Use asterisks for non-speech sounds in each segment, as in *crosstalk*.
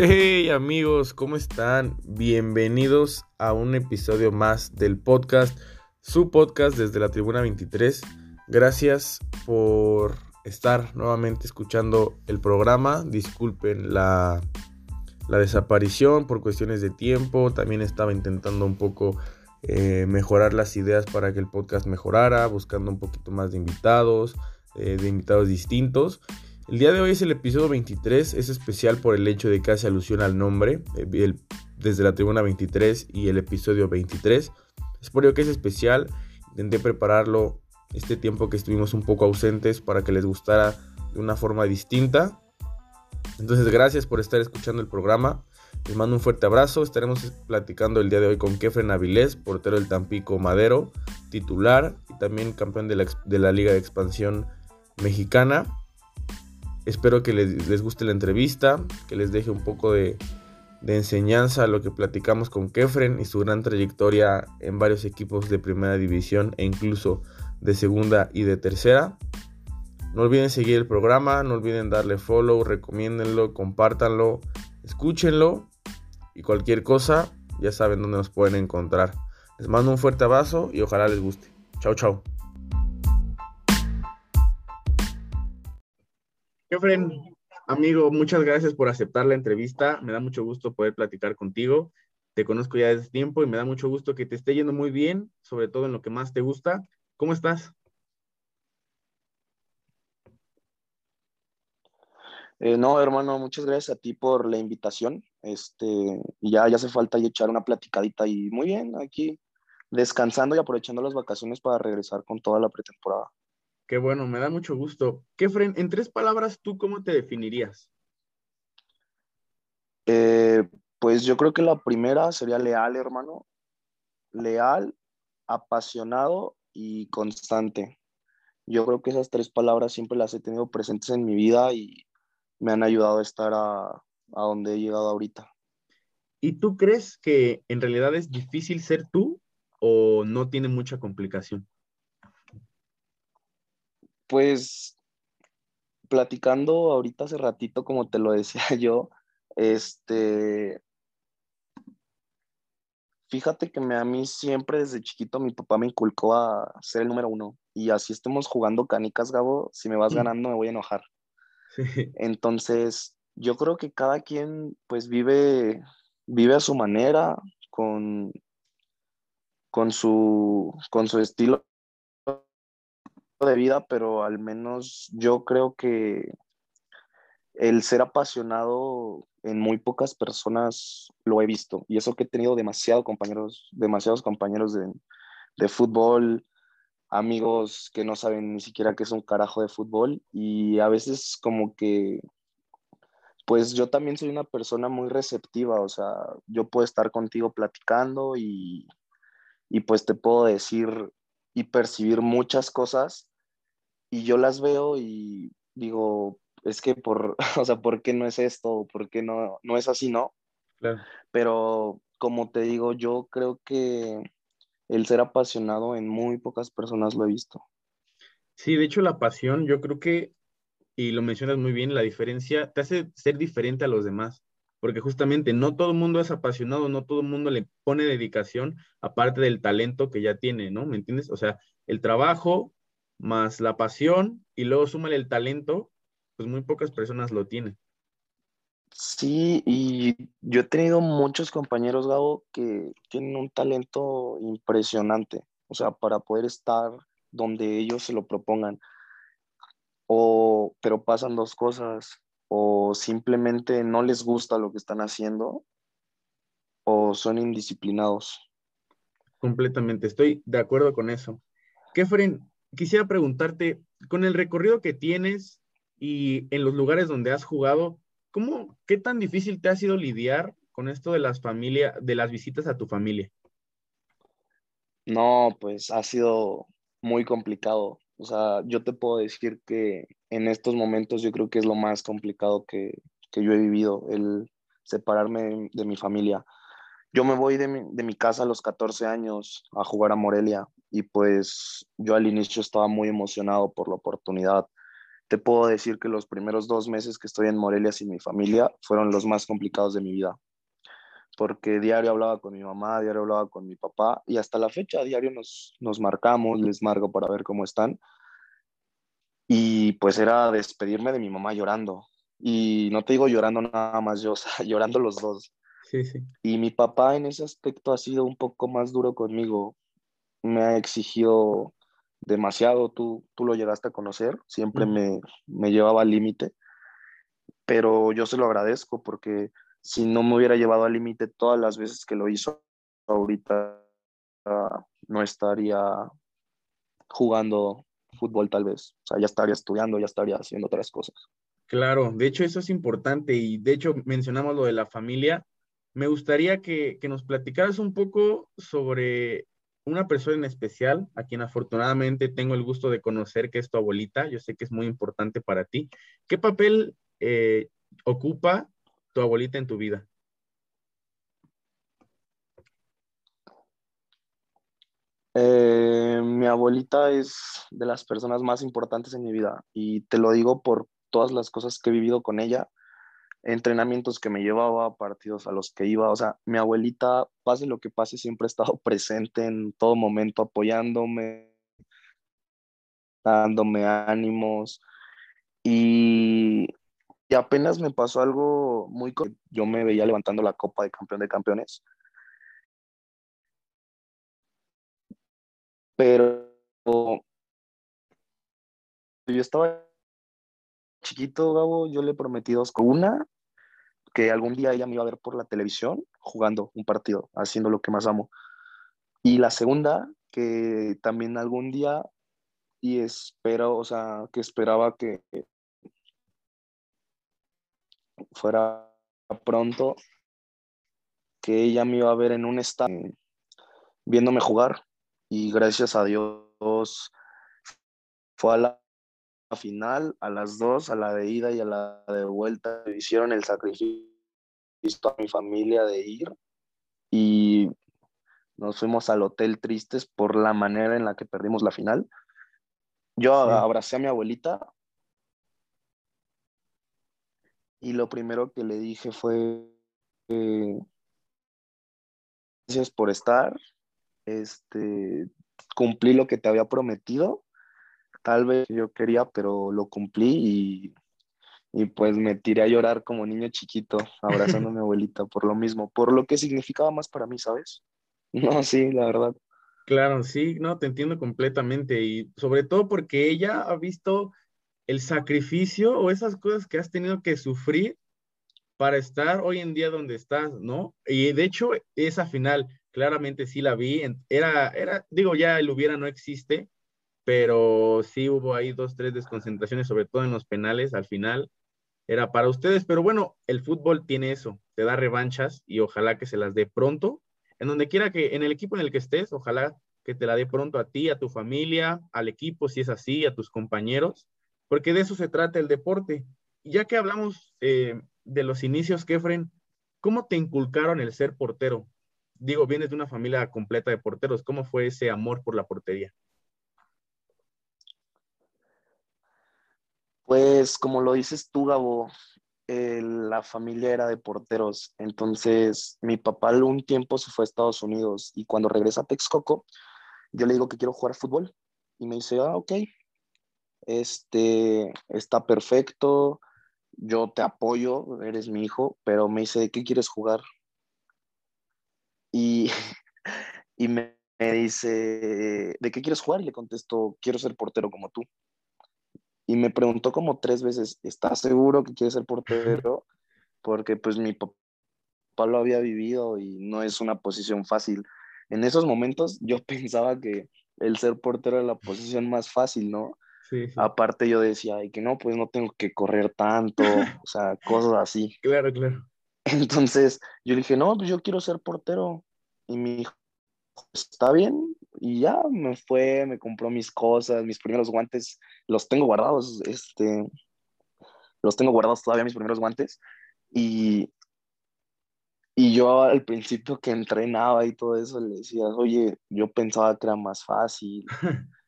Hey amigos, ¿cómo están? Bienvenidos a un episodio más del podcast, su podcast desde la Tribuna 23. Gracias por estar nuevamente escuchando el programa. Disculpen la, la desaparición por cuestiones de tiempo. También estaba intentando un poco eh, mejorar las ideas para que el podcast mejorara, buscando un poquito más de invitados, eh, de invitados distintos. El día de hoy es el episodio 23, es especial por el hecho de que hace alusión al nombre, eh, desde la tribuna 23 y el episodio 23. Es por ello que es especial, intenté prepararlo este tiempo que estuvimos un poco ausentes para que les gustara de una forma distinta. Entonces gracias por estar escuchando el programa. Les mando un fuerte abrazo. Estaremos platicando el día de hoy con Kefren Avilés, portero del Tampico Madero, titular y también campeón de la, de la Liga de Expansión Mexicana. Espero que les, guste la entrevista, que les deje un poco de, enseñanza a lo que platicamos con Kefren y su gran trayectoria en varios equipos de primera división e incluso de segunda y de tercera. No olviden seguir el programa, no olviden darle follow, recomiéndenlo, compártanlo, escúchenlo y cualquier cosa ya saben dónde nos pueden encontrar. Les mando un fuerte abrazo y ojalá les guste. Chao, chao. Jeffrey, amigo, muchas gracias por aceptar la entrevista. Me da mucho gusto poder platicar contigo. Te conozco ya desde tiempo y me da mucho gusto que te esté yendo muy bien, sobre todo en lo que más te gusta. ¿Cómo estás? Eh, no, hermano, muchas gracias a ti por la invitación. Este, ya, ya hace falta echar una platicadita y muy bien, aquí descansando y aprovechando las vacaciones para regresar con toda la pretemporada. Qué bueno, me da mucho gusto. Kefren, en tres palabras, ¿tú cómo te definirías? Eh, pues yo creo que la primera sería leal, hermano. Leal, apasionado y constante. Yo creo que esas tres palabras siempre las he tenido presentes en mi vida y me han ayudado a estar a, a donde he llegado ahorita. ¿Y tú crees que en realidad es difícil ser tú o no tiene mucha complicación? Pues platicando ahorita hace ratito, como te lo decía *laughs* yo, este, fíjate que me, a mí siempre desde chiquito mi papá me inculcó a ser el número uno. Y así estemos jugando canicas, Gabo, si me vas ganando me voy a enojar. *laughs* Entonces, yo creo que cada quien pues vive, vive a su manera, con, con, su, con su estilo de vida, pero al menos yo creo que el ser apasionado en muy pocas personas lo he visto. Y eso que he tenido demasiados compañeros, demasiados compañeros de, de fútbol, amigos que no saben ni siquiera qué es un carajo de fútbol. Y a veces como que, pues yo también soy una persona muy receptiva, o sea, yo puedo estar contigo platicando y, y pues te puedo decir y percibir muchas cosas y yo las veo y digo, es que por, *laughs* o sea, ¿por qué no es esto? ¿Por qué no, no es así, no? Claro. Pero como te digo, yo creo que el ser apasionado en muy pocas personas lo he visto. Sí, de hecho la pasión, yo creo que, y lo mencionas muy bien, la diferencia te hace ser diferente a los demás, porque justamente no todo el mundo es apasionado, no todo el mundo le pone dedicación, aparte del talento que ya tiene, ¿no? ¿Me entiendes? O sea, el trabajo más la pasión y luego súmale el talento, pues muy pocas personas lo tienen. Sí, y yo he tenido muchos compañeros, Gabo, que tienen un talento impresionante, o sea, para poder estar donde ellos se lo propongan. O, pero pasan dos cosas, o simplemente no les gusta lo que están haciendo, o son indisciplinados. Completamente, estoy de acuerdo con eso. Kefren, quisiera preguntarte, con el recorrido que tienes y en los lugares donde has jugado, ¿cómo, qué tan difícil te ha sido lidiar con esto de las familias, de las visitas a tu familia? No, pues ha sido muy complicado. O sea, yo te puedo decir que en estos momentos yo creo que es lo más complicado que, que yo he vivido, el separarme de mi familia. Yo me voy de mi, de mi, casa a los 14 años a jugar a Morelia y pues yo al inicio estaba muy emocionado por la oportunidad. te puedo decir que los primeros dos meses que estoy en Morelia sin mi familia fueron los más complicados de mi vida. Porque diario hablaba con mi mamá, diario hablaba con mi papá y hasta la fecha diario nos, nos marcamos, les marco para ver cómo están. Y pues era despedirme de mi mamá llorando. Y no te digo llorando nada más yo, *laughs* o sea, llorando los dos. Sí, sí. Y mi papá en ese aspecto ha sido un poco más duro conmigo. Me ha exigido demasiado, tú, tú lo llegaste a conocer, siempre me, me llevaba al límite, pero yo se lo agradezco porque si no me hubiera llevado al límite todas las veces que lo hizo, ahorita no estaría jugando fútbol tal vez, o sea, ya estaría estudiando, ya estaría haciendo otras cosas. Claro, de hecho eso es importante y de hecho mencionamos lo de la familia. Me gustaría que, que nos platicaras un poco sobre una persona en especial, a quien afortunadamente tengo el gusto de conocer, que es tu abuelita. Yo sé que es muy importante para ti. ¿Qué papel eh, ocupa tu abuelita en tu vida? Eh, mi abuelita es de las personas más importantes en mi vida y te lo digo por todas las cosas que he vivido con ella entrenamientos que me llevaba, partidos a los que iba. O sea, mi abuelita, pase lo que pase, siempre ha estado *laughs* presente en todo momento, apoyándome, dándome ánimos. Y, y apenas me pasó algo muy... Yo me veía levantando la copa de campeón de campeones. Pero yo estaba chiquito, Gabo, yo le prometí dos. Una, que algún día ella me iba a ver por la televisión jugando un partido, haciendo lo que más amo. Y la segunda, que también algún día, y espero, o sea, que esperaba que fuera pronto, que ella me iba a ver en un estadio viéndome jugar. Y gracias a Dios fue a la final, a las dos, a la de ida y a la de vuelta, hicieron el sacrificio a mi familia de ir y nos fuimos al hotel tristes por la manera en la que perdimos la final. Yo abracé a mi abuelita y lo primero que le dije fue gracias por estar, este, cumplí lo que te había prometido tal vez yo quería, pero lo cumplí y, pues me tiré a llorar como niño chiquito, *laughs* abrazando a mi abuelita por lo mismo, por lo que significaba más para mí, ¿sabes? *laughs* No, sí, la verdad. Claro, sí, no, te entiendo completamente y sobre todo porque ella ha visto el sacrificio o esas cosas que has tenido que sufrir para estar hoy en día donde estás, ¿no? Y de hecho, esa final, claramente sí la vi, era, era, digo, ya el hubiera no existe, pero sí hubo ahí dos, tres desconcentraciones, sobre todo en los penales al final. Era para ustedes, pero bueno, el fútbol tiene eso, te da revanchas y ojalá que se las dé pronto. En donde quiera que, en el equipo en el que estés, ojalá que te la dé pronto a ti, a tu familia, al equipo, si es así, a tus compañeros, porque de eso se trata el deporte. Ya que hablamos eh, de los inicios, Kefren, ¿cómo te inculcaron el ser portero? Digo, vienes de una familia completa de porteros, ¿cómo fue ese amor por la portería? Pues como lo dices tú, Gabo, eh, la familia era de porteros. Entonces, mi papá un tiempo se fue a Estados Unidos y cuando regresa a Texcoco, yo le digo que quiero jugar fútbol. Y me dice, ah, ok, este, está perfecto, yo te apoyo, eres mi hijo, pero me dice, ¿de qué quieres jugar? Y, *laughs* y me, me dice, ¿de qué quieres jugar? Y le contesto, quiero ser portero como tú y me preguntó como tres veces, ¿estás seguro que quieres ser portero? Porque pues mi papá lo había vivido y no es una posición fácil. En esos momentos yo *laughs* pensaba que el ser portero era la posición más fácil, ¿no? Sí, Aparte yo decía, y que no, pues no tengo que correr tanto, o sea, *laughs* cosas así. Claro, claro. Entonces yo dije, no, pues yo quiero ser portero. Y mi hijo, está bien, y ya me fue, me compró mis cosas, mis primeros guantes, los tengo guardados, este, los tengo guardados todavía mis primeros guantes y, y yo al principio que entrenaba y todo eso le decía, oye, yo pensaba que era más fácil. *laughs*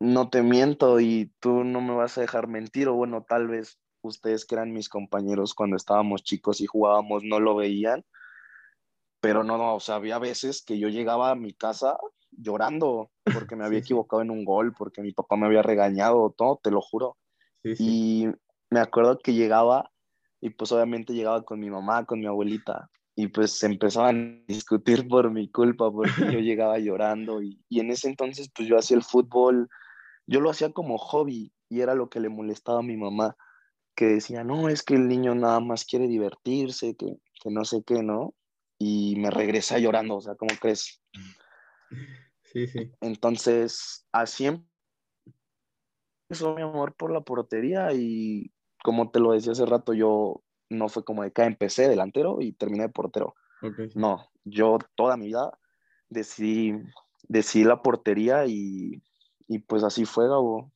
no te miento y tú no me vas a dejar mentir, o bueno, tal vez ustedes que eran mis compañeros cuando estábamos chicos y jugábamos no lo veían, pero no, no, o sea, había veces que yo llegaba a mi casa llorando porque me había equivocado en un gol, porque mi papá me había regañado, todo, te lo juro. y me acuerdo que llegaba y pues obviamente llegaba con mi mamá, con mi abuelita, y pues se empezaban a discutir por mi culpa porque yo *laughs* llegaba llorando y, y en ese entonces pues yo hacía el fútbol, yo lo hacía como hobby y era lo que le molestaba a mi mamá, que decía, no, es que el niño nada más quiere divertirse, que, que no sé qué, ¿no? Y me regresa llorando, o sea, ¿cómo crees? Sí, sí. Entonces, así empezó mi amor por la portería y como te lo decía hace rato, yo no fue como de que empecé delantero y terminé de portero. No, yo toda mi vida decidí, decidí la portería y, y pues así fue, Gabo.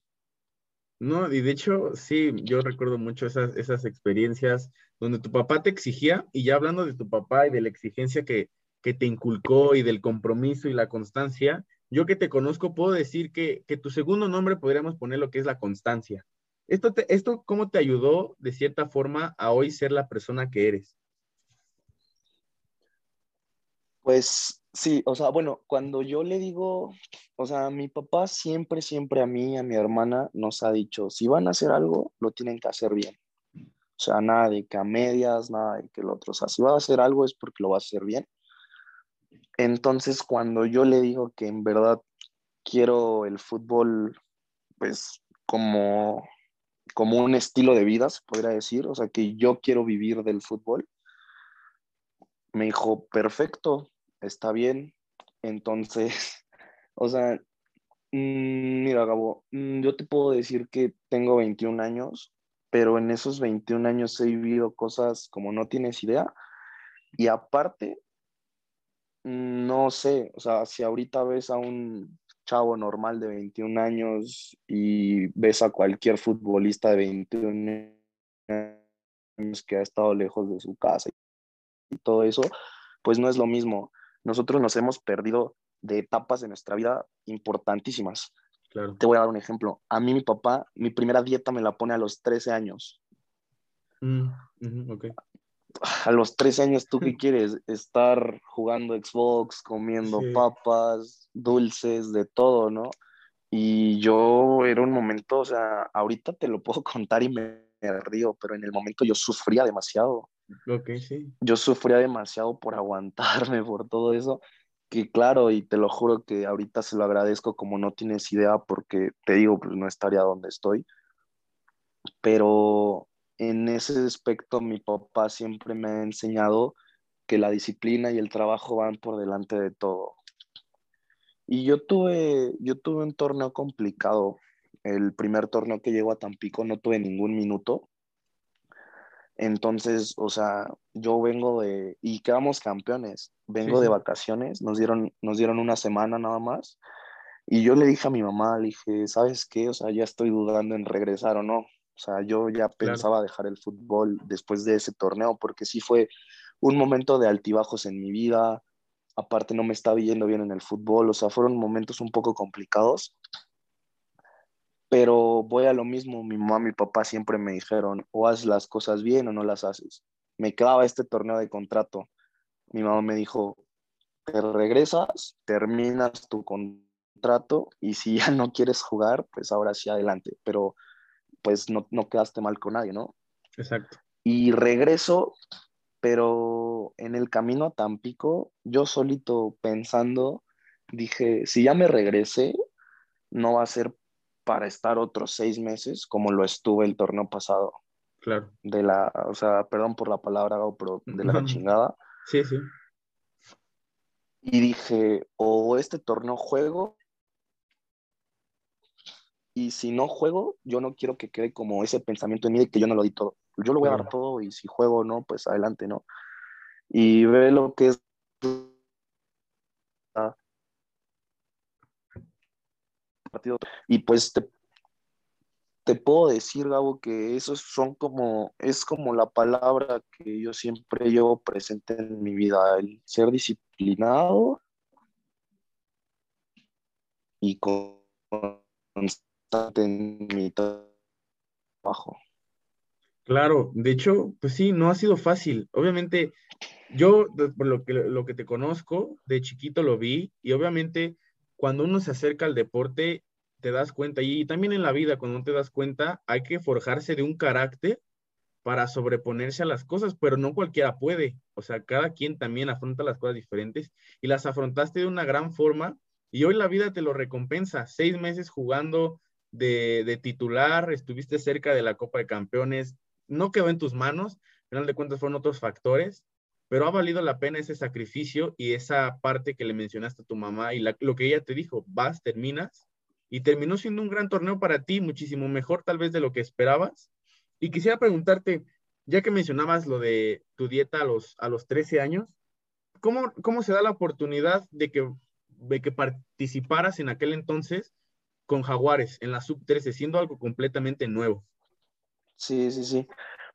No, y de hecho, sí, yo recuerdo mucho esas, esas experiencias donde tu papá te exigía, y ya hablando de tu papá y de la exigencia que, que te inculcó y del compromiso y la constancia, yo que te conozco puedo decir que, que tu segundo nombre podríamos poner lo que es la constancia. ¿Esto, te, ¿Esto cómo te ayudó de cierta forma a hoy ser la persona que eres? Pues sí, o sea, bueno, cuando yo le digo, o sea, mi papá siempre, siempre a mí, a mi hermana, nos ha dicho, si van a hacer algo, lo tienen que hacer bien. O sea, nada de que a medias, nada de que el otro, o sea, si va a hacer algo es porque lo va a hacer bien. Entonces, cuando yo le digo que en verdad quiero el fútbol, pues como como un estilo de vida, se podría decir, o sea, que yo quiero vivir del fútbol. Me dijo, perfecto, está bien. Entonces, *laughs* o sea, mm, mira, Gabo, mm, yo te puedo decir que tengo 21 años, pero en esos 21 años he vivido cosas como no tienes idea. Y aparte, no sé, o sea, si ahorita ves a un chavo normal de 21 años y ves a cualquier futbolista de 21 años que ha estado lejos de su casa y todo eso, pues no es lo mismo. Nosotros nos hemos perdido de etapas de nuestra vida importantísimas. Te voy a dar un ejemplo. A mí mi papá, mi primera dieta me la pone a los 13 años. Mm, a los 13 años, ¿tú qué *laughs* quieres? Estar jugando Xbox, comiendo papas, dulces, de todo, ¿no? Y yo era un momento, o sea, ahorita te lo puedo *laughs* contar y me, río, pero en el momento yo sufría demasiado. Ok, sí. Yo sufría demasiado por aguantarme, por todo eso, que claro, y te lo juro que ahorita se lo agradezco como no tienes idea, porque te digo, pues no estaría donde estoy. Pero en ese aspecto mi papá siempre me ha enseñado que la disciplina y el trabajo van por delante de todo. Y yo tuve, yo tuve un torneo complicado. El primer torneo que llegó a Tampico no tuve ningún minuto. Entonces, o sea, yo vengo de, y quedamos campeones, vengo de vacaciones, nos dieron, nos dieron una semana nada más. Y yo le dije a mi mamá, le dije, ¿sabes qué? O sea, ya estoy dudando en regresar o no. O sea, yo ya pensaba dejar el fútbol después de ese torneo porque sí fue un momento de altibajos en mi vida. Aparte no me estaba yendo bien en el fútbol, o sea, fueron momentos un poco complicados. Pero voy a lo mismo, mi mamá y mi papá siempre me dijeron, o haces las cosas bien o no las haces. Me quedaba este torneo de contrato. Mi mamá me dijo, te regresas, terminas tu contrato y si ya no quieres jugar, pues ahora sí adelante. Pero pues no, no quedaste mal con nadie, ¿no? Exacto. Y regreso, pero en el camino a Tampico, yo solito pensando, dije, si ya me regresé, no va a ser para estar otros seis meses como lo estuve el torneo pasado. Claro. De la, o sea, perdón por la palabra, pero de la *laughs* chingada. Sí, sí. Y dije, o este torneo juego y si no juego, yo no quiero que quede como ese pensamiento en mí de que yo no lo di todo. Yo lo voy a dar todo y si juego o no, pues adelante, ¿no? Y ve lo que es... Y pues te, te puedo decir, Gabo, que esos son como, es como la palabra que yo siempre llevo presente en mi vida, el ser disciplinado y con en mi trabajo. Claro, de hecho, pues sí, no ha sido fácil. Obviamente, yo, por lo que, lo que te conozco, de chiquito lo vi y obviamente cuando uno se acerca al deporte, te das cuenta, y también en la vida, cuando te das cuenta, hay que forjarse de un carácter para sobreponerse a las cosas, pero no cualquiera puede. O sea, cada quien también afronta las cosas diferentes y las afrontaste de una gran forma y hoy la vida te lo recompensa. Seis meses jugando de, titular, estuviste cerca de la Copa de Campeones, no quedó en tus manos, al final de cuentas fueron otros factores, pero ha valido la pena ese sacrificio y esa parte que le mencionaste a tu mamá y lo que ella te dijo, vas, terminas, y terminó siendo un gran torneo para ti, muchísimo mejor tal vez de lo que esperabas. Y quisiera preguntarte, ya que mencionabas lo de tu dieta a los, a los 13 años, ¿cómo, cómo se da la oportunidad de que, de que participaras en aquel entonces con Jaguares en la sub-13, siendo algo completamente nuevo? Sí, sí, sí.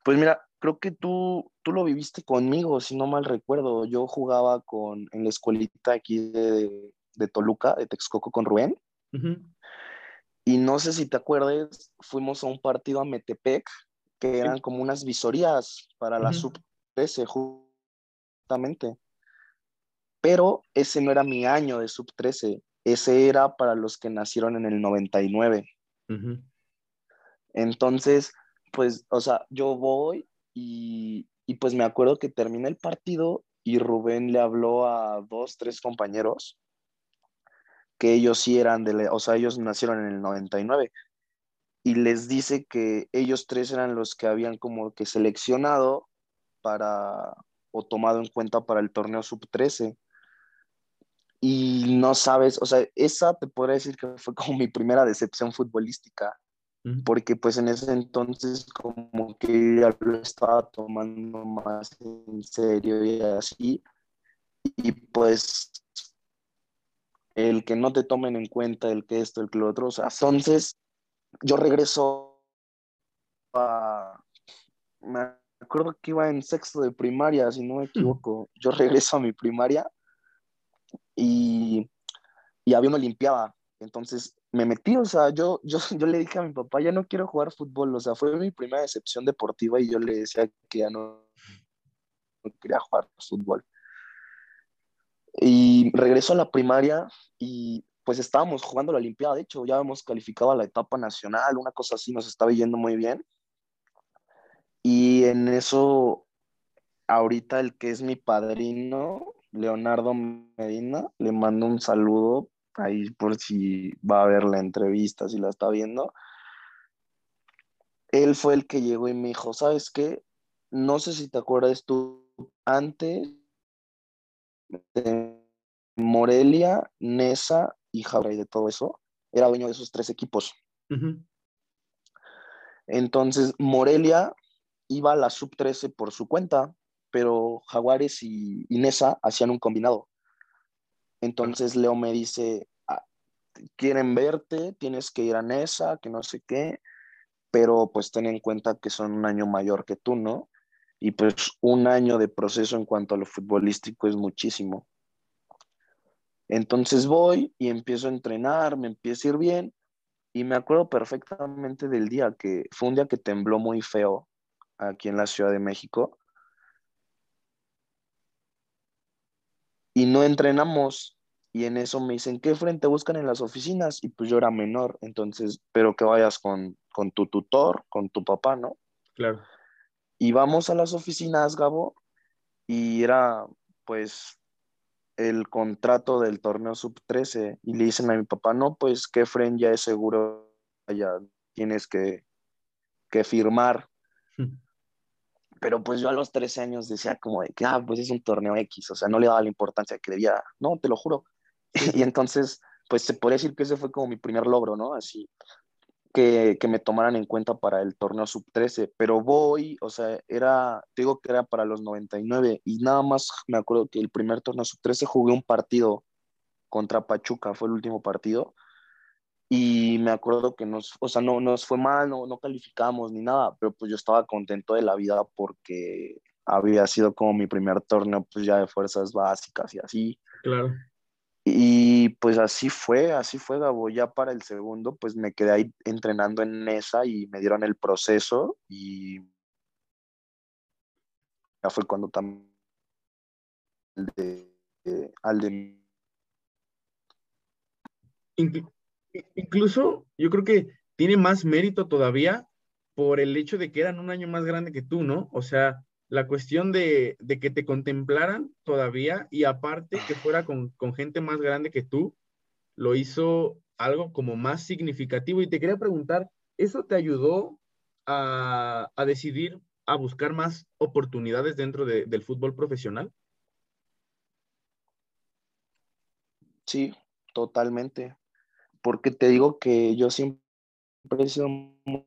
Pues mira, creo que tú, tú lo viviste conmigo, si no mal recuerdo. Yo jugaba con, en la escuelita aquí de, de Toluca, de Texcoco, con Rubén. Y no sé si te acuerdas, fuimos a un partido a Metepec, que eran como unas visorías para la sub-13, justamente. Pero ese no era mi año de sub-13, ese era para los que nacieron en el 99. Entonces, pues, o sea, yo voy y, y pues me acuerdo que termina el partido y Rubén le habló a dos, tres compañeros que ellos sí eran de, o sea, ellos nacieron en el 99 y les dice que ellos tres eran los que habían como que seleccionado para o tomado en cuenta para el torneo sub-13. Y no sabes, o sea, esa te podría decir que fue como mi primera decepción futbolística, porque pues en ese entonces como que ya lo estaba tomando más en serio y así. Y pues el que no te tomen en cuenta, el que esto, el que lo otro. O sea, entonces yo regreso a... Me acuerdo que iba en sexto de primaria, si no me equivoco. Yo regreso a mi primaria y, y había una limpiada. Entonces me metí, o sea, yo, yo, *laughs* yo le dije a mi papá, ya no quiero jugar fútbol. O sea, fue mi primera decepción deportiva y yo le decía que ya no, no quería jugar fútbol. Y regreso a la primaria y pues estábamos jugando la Olimpiada, de hecho ya hemos calificado a la etapa nacional, una cosa así nos estaba yendo muy bien. Y en eso, ahorita el que es mi padrino, Leonardo Medina, le mando un saludo ahí por si va a ver la entrevista, si la está viendo. Él fue el que llegó y me dijo, ¿sabes qué? No sé si te acuerdas tú, antes de Morelia, Nesa y y de todo eso, era dueño de esos tres equipos. Entonces, Morelia iba a la sub-13 por su cuenta, pero Jaguares y, Nesa hacían un combinado. Entonces, Leo me dice, ah, quieren verte, tienes que ir a Nesa, que no sé qué, pero pues ten en cuenta que son un año mayor que tú, ¿no? Y pues un año de proceso en cuanto a lo futbolístico es muchísimo. Entonces voy y empiezo a entrenar, me empiezo a ir bien y me acuerdo perfectamente del día que fue un día que tembló muy feo aquí en la Ciudad de México. Y no entrenamos y en eso me dicen, ¿qué frente buscan en las oficinas? Y pues yo era menor, entonces, pero que vayas con, con tu tutor, con tu papá, ¿no? Claro. Y vamos a las oficinas, Gabo, y era pues el contrato del torneo sub-13 y le dicen a mi papá, no, pues que Fren ya es seguro, ya tienes que, que firmar. Pero pues yo a los 13 años decía como de que, ah, pues es un torneo X, o sea, no le daba la importancia que debía, no, te lo juro. y entonces, pues se podría decir que ese fue como mi primer logro, ¿no? Así, que, me tomaran en cuenta para el torneo sub-13, pero voy, o sea, era, digo que era para los 99 y nada más me acuerdo que el primer torneo sub-13 jugué un partido contra Pachuca, fue el último partido, y me acuerdo que nos, o sea, no nos fue mal, no, no calificamos ni nada, pero pues yo estaba contento de la vida porque había sido como mi primer torneo, pues ya de fuerzas básicas y así. Claro. Y pues así fue, así fue, Gabo. Ya para el segundo, pues me quedé ahí entrenando en esa y me dieron el proceso y ya fue cuando también al de incluso yo creo que tiene más mérito todavía por el hecho de que eran un año más grande que tú, ¿no? O sea, la cuestión de, que te contemplaran todavía y aparte que fuera con, gente más grande que tú, lo hizo algo como más significativo. Y te quería preguntar, ¿eso te ayudó a, decidir a buscar más oportunidades dentro del fútbol profesional? Sí, totalmente porque te digo que yo siempre he sido muy,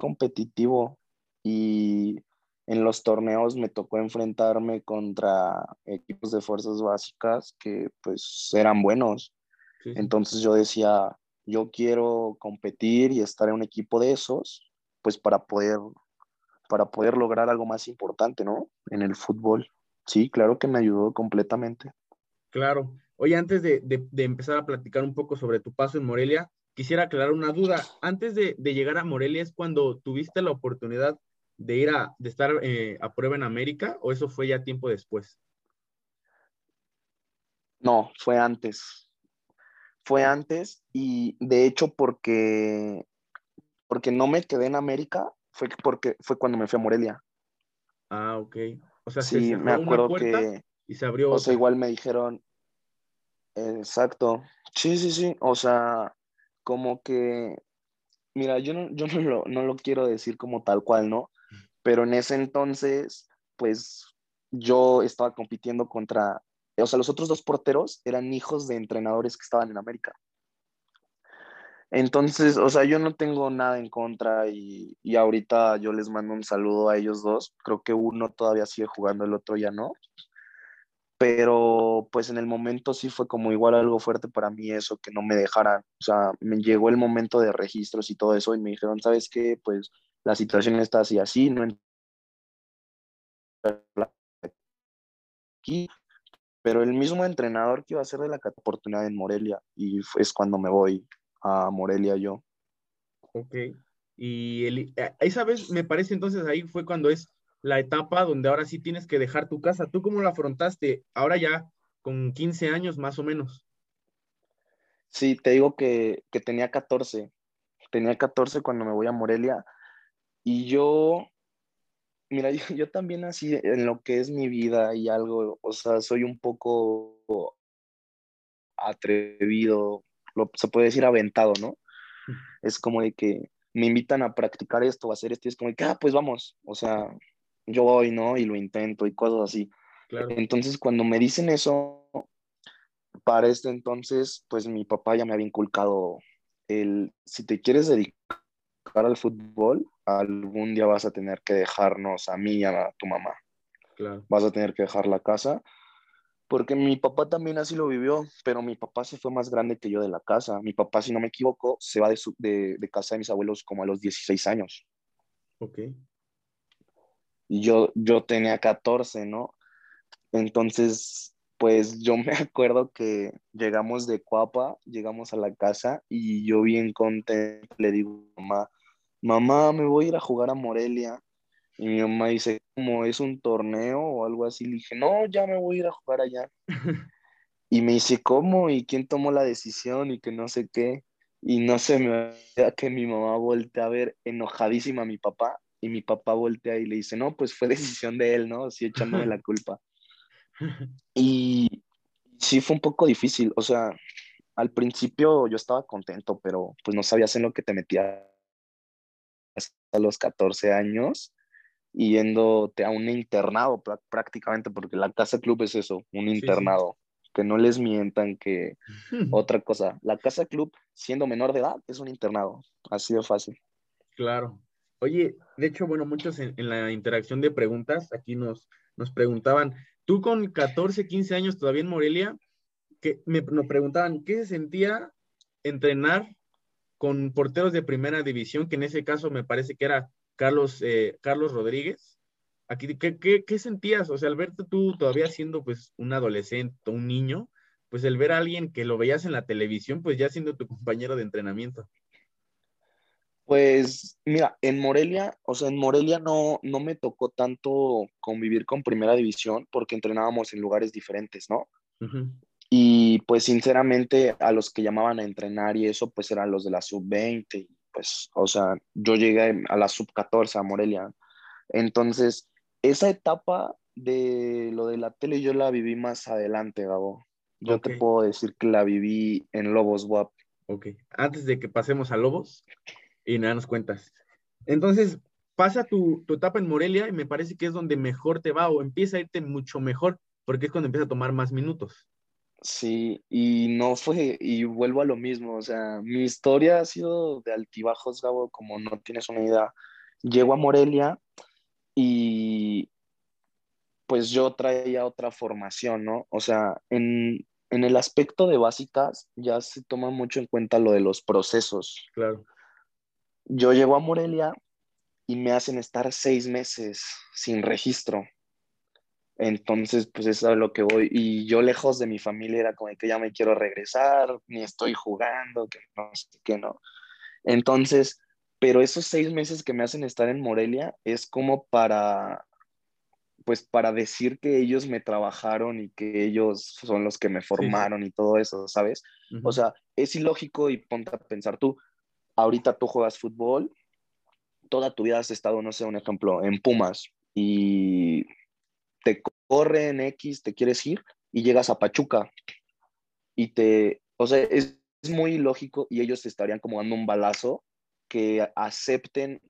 competitivo y en los torneos me tocó enfrentarme contra equipos de fuerzas básicas que pues eran buenos. Entonces yo decía, yo quiero competir y estar en un equipo de esos, pues para poder, para poder lograr algo más importante, ¿no? En el fútbol. Sí, claro que me ayudó completamente. Claro. Oye, antes de, empezar a platicar un poco sobre tu paso en Morelia, quisiera aclarar una duda. Antes de, llegar a Morelia, ¿es cuando tuviste la oportunidad de ir a, de estar eh, a prueba en América o eso fue ya tiempo después? No, fue antes. Fue antes y de hecho porque, porque no me quedé en América, fue porque fue cuando me fui a Morelia. Ah, ok. O sea, sí, me acuerdo que y se abrió. O sea, igual me dijeron, Exacto. Sí, sí, sí. O sea, como que, mira, yo no, yo no lo, no lo quiero decir como tal cual, ¿no? Pero en ese entonces, pues yo estaba compitiendo contra, o sea, los otros dos porteros eran hijos de entrenadores que estaban en América. Entonces, o sea, yo no tengo nada en contra y, y ahorita yo les mando un saludo a ellos dos. Creo que uno todavía sigue jugando, el otro ya no pero pues en el momento sí fue como igual algo fuerte para mí eso, que no me dejaran, o sea, me llegó el momento de registros y todo eso y me dijeron, ¿sabes qué? Pues la situación está así, así, no aquí, pero el mismo entrenador que iba a ser de la oportunidad en Morelia y es cuando me voy a Morelia yo. Ok, y el, esa vez me parece entonces ahí fue cuando es la etapa donde ahora sí tienes que dejar tu casa. ¿Tú cómo lo afrontaste ahora ya con 15 años más o menos? Sí, te digo que, tenía 14. Tenía 14 cuando me voy a Morelia y yo, mira, *laughs* yo, también así en lo que es mi vida y algo, o sea, soy un poco atrevido, lo, se puede decir aventado, ¿no? Es como de que me invitan a practicar esto, a hacer esto, y es como de que, ah, pues vamos, o sea, yo voy, ¿no? Y lo intento y cosas así. Entonces, cuando me dicen eso, para este entonces, pues mi papá ya me había inculcado el, si te quieres dedicar al fútbol, algún día vas a tener que dejarnos a mí y a tu mamá. Claro. Vas a tener que dejar la casa. Porque mi papá también así lo vivió, pero mi papá se fue más grande que yo de la casa. Mi papá, si no me equivoco, se va de, de, de casa de mis abuelos como a los 16 años. Ok yo, yo tenía 14, ¿no? Entonces, pues yo me *laughs* acuerdo que llegamos de Cuapa, llegamos a la casa y yo bien contento le digo mamá, mamá, me voy a ir a jugar a Morelia. Y mi mamá dice, ¿cómo es un torneo o algo así? Le dije, no, ya me voy a ir a jugar allá. *laughs* y me dice, ¿cómo? ¿Y quién tomó la decisión? Y que no sé qué. Y no se me da que mi mamá voltea a ver enojadísima a mi papá y mi papá voltea y le dice, no, pues fue decisión de él, ¿no? Sí, echándome la culpa. *laughs* Y sí fue un poco difícil, o sea, al principio yo estaba contento, pero pues no sabías en lo que te metías hasta los 14 años yéndote a un internado prácticamente, porque la casa club es eso, un internado. Que no les mientan que *laughs* otra cosa, la casa club siendo menor de edad es un internado, así de fácil. Claro, Oye, de hecho, bueno, muchos en, la interacción de preguntas aquí nos, nos preguntaban, tú con 14, 15 años todavía en Morelia, que me, nos preguntaban, ¿qué se sentía entrenar con porteros de primera división, que en ese caso me parece que era Carlos, eh, Carlos Rodríguez? Aquí, ¿qué, qué, qué sentías? O sea, al verte tú todavía siendo pues un adolescente, un niño, pues el ver a alguien que lo veías en la televisión, pues ya siendo tu compañero de entrenamiento. Pues mira, en Morelia, o sea, en Morelia no, no me tocó tanto convivir con primera división porque entrenábamos en lugares diferentes, ¿no? Y pues sinceramente a los que llamaban a entrenar y eso, pues eran los de la sub-20, pues, o sea, yo llegué a la sub-14 a Morelia. Entonces, esa etapa de lo de la tele yo la viví más adelante, Gabo. Yo te puedo decir que la viví en Lobos WAP. Ok, antes de que pasemos a Lobos, y nada nos cuentas. Entonces, pasa tu, tu, etapa en Morelia y me parece que es donde mejor te va o empieza a irte mucho mejor, porque es cuando empieza a tomar más minutos. Sí, y no fue, y vuelvo a lo mismo, o sea, mi historia ha sido de altibajos, Gabo, como no tienes una idea. Llego a Morelia y pues yo traía otra formación, ¿no? O sea, en, en el aspecto de básicas ya se toma mucho en cuenta lo de los procesos. Claro yo llego a Morelia y me hacen estar seis meses sin registro. Entonces, pues eso es a lo que voy. Y yo lejos de mi familia era como que ya me quiero regresar, ni estoy jugando, que no sé qué, no. Entonces, pero esos seis meses que me hacen estar en Morelia es como para, pues para decir que ellos me trabajaron y que ellos son los que me formaron y todo eso, ¿sabes? O sea, es ilógico y ponte a pensar tú, ahorita tú juegas fútbol, toda tu vida has estado, no sé, un ejemplo, en Pumas y te corre en X, te quieres ir y llegas a Pachuca y te, o sea, es, muy lógico y ellos te estarían como dando un balazo que acepten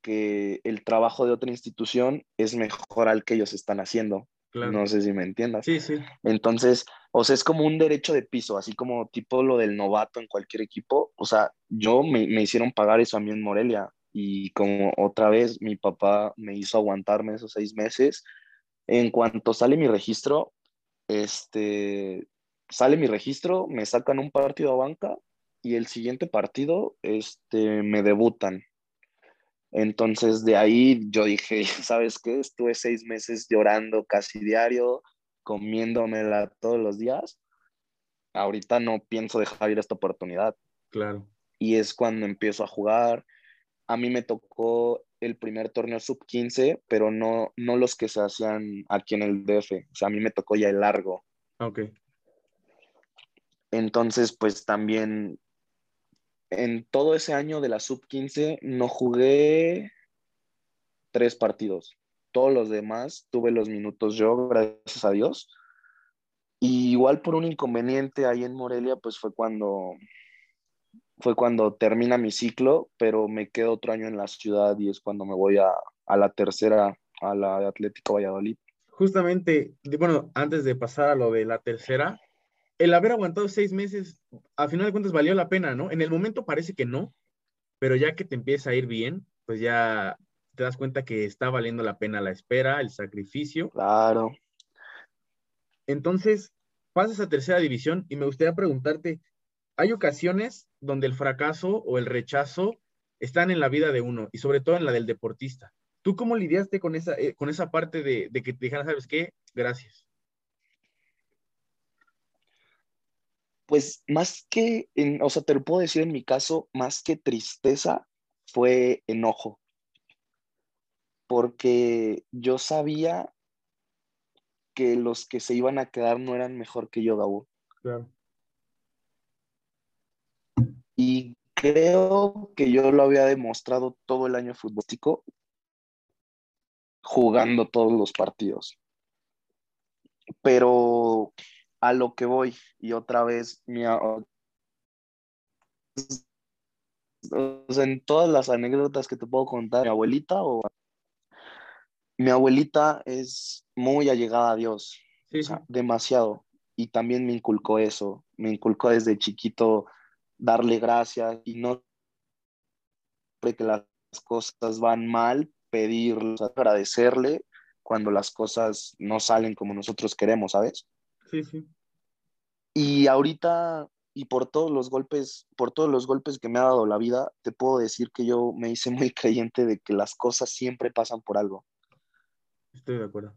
que el trabajo de otra institución es mejor al que ellos están haciendo. No sé si me entiendas. Sí, sí. Entonces, o sea, es como un derecho de piso, así como tipo lo del novato en cualquier equipo. O sea, yo me, me hicieron pagar eso a mí en Morelia y como otra vez mi papá me hizo aguantarme esos seis meses. En cuanto sale mi registro, este, sale mi registro, me sacan un partido a banca y el siguiente partido, este, me debutan. Entonces de ahí yo dije, *laughs* ¿sabes qué? Estuve seis meses llorando casi diario, comiéndomela todos los días. Ahorita no pienso dejar ir esta oportunidad. Claro. Y es cuando empiezo a jugar. A mí me tocó el primer torneo sub 15, pero no, no los que se hacían aquí en el DF. O sea, a mí me tocó ya el largo. Ok. Entonces, pues también en todo ese año de la sub-15 no jugué tres partidos. Todos los demás tuve los minutos yo, gracias a Dios. Igual por un inconveniente ahí en Morelia, pues fue cuando fue cuando termina mi ciclo, pero me quedo otro año en la ciudad y es cuando me voy a, a la tercera, a la Atlético Valladolid. Justamente, bueno, antes de pasar a lo de la tercera, el haber aguantado seis meses, a final de cuentas valió la pena, ¿no? En el momento parece que no, pero ya que te empieza a ir bien, pues ya te das cuenta que está valiendo la pena la espera, el sacrificio. Claro. Entonces, pasas a tercera división y me gustaría preguntarte, hay ocasiones donde el fracaso o el rechazo están en la vida de uno y sobre todo en la del deportista. ¿Tú cómo lidiaste con esa, eh, con esa parte de, de que te dijeran, sabes qué? Gracias. Pues más que, o sea, te lo puedo decir en mi caso, más que tristeza, fue enojo. Porque yo sabía que los que se iban a quedar no eran mejor que yo, Gabo. Claro. Y creo que yo lo había demostrado todo el año futbolístico jugando todos los partidos. Pero a lo que voy y otra vez mi, en todas las anécdotas que te puedo contar, mi abuelita o mi abuelita es muy allegada a Dios, demasiado, y también me inculcó eso, me inculcó desde chiquito darle gracias y no que las cosas van mal, pedirle, agradecerle cuando las cosas no salen como nosotros queremos, ¿sabes? Sí, sí. Y ahorita, y por todos los golpes, por todos los golpes que me ha dado la vida, te puedo decir que yo me hice *laughs* muy creyente de que las cosas siempre pasan por algo. Estoy de acuerdo.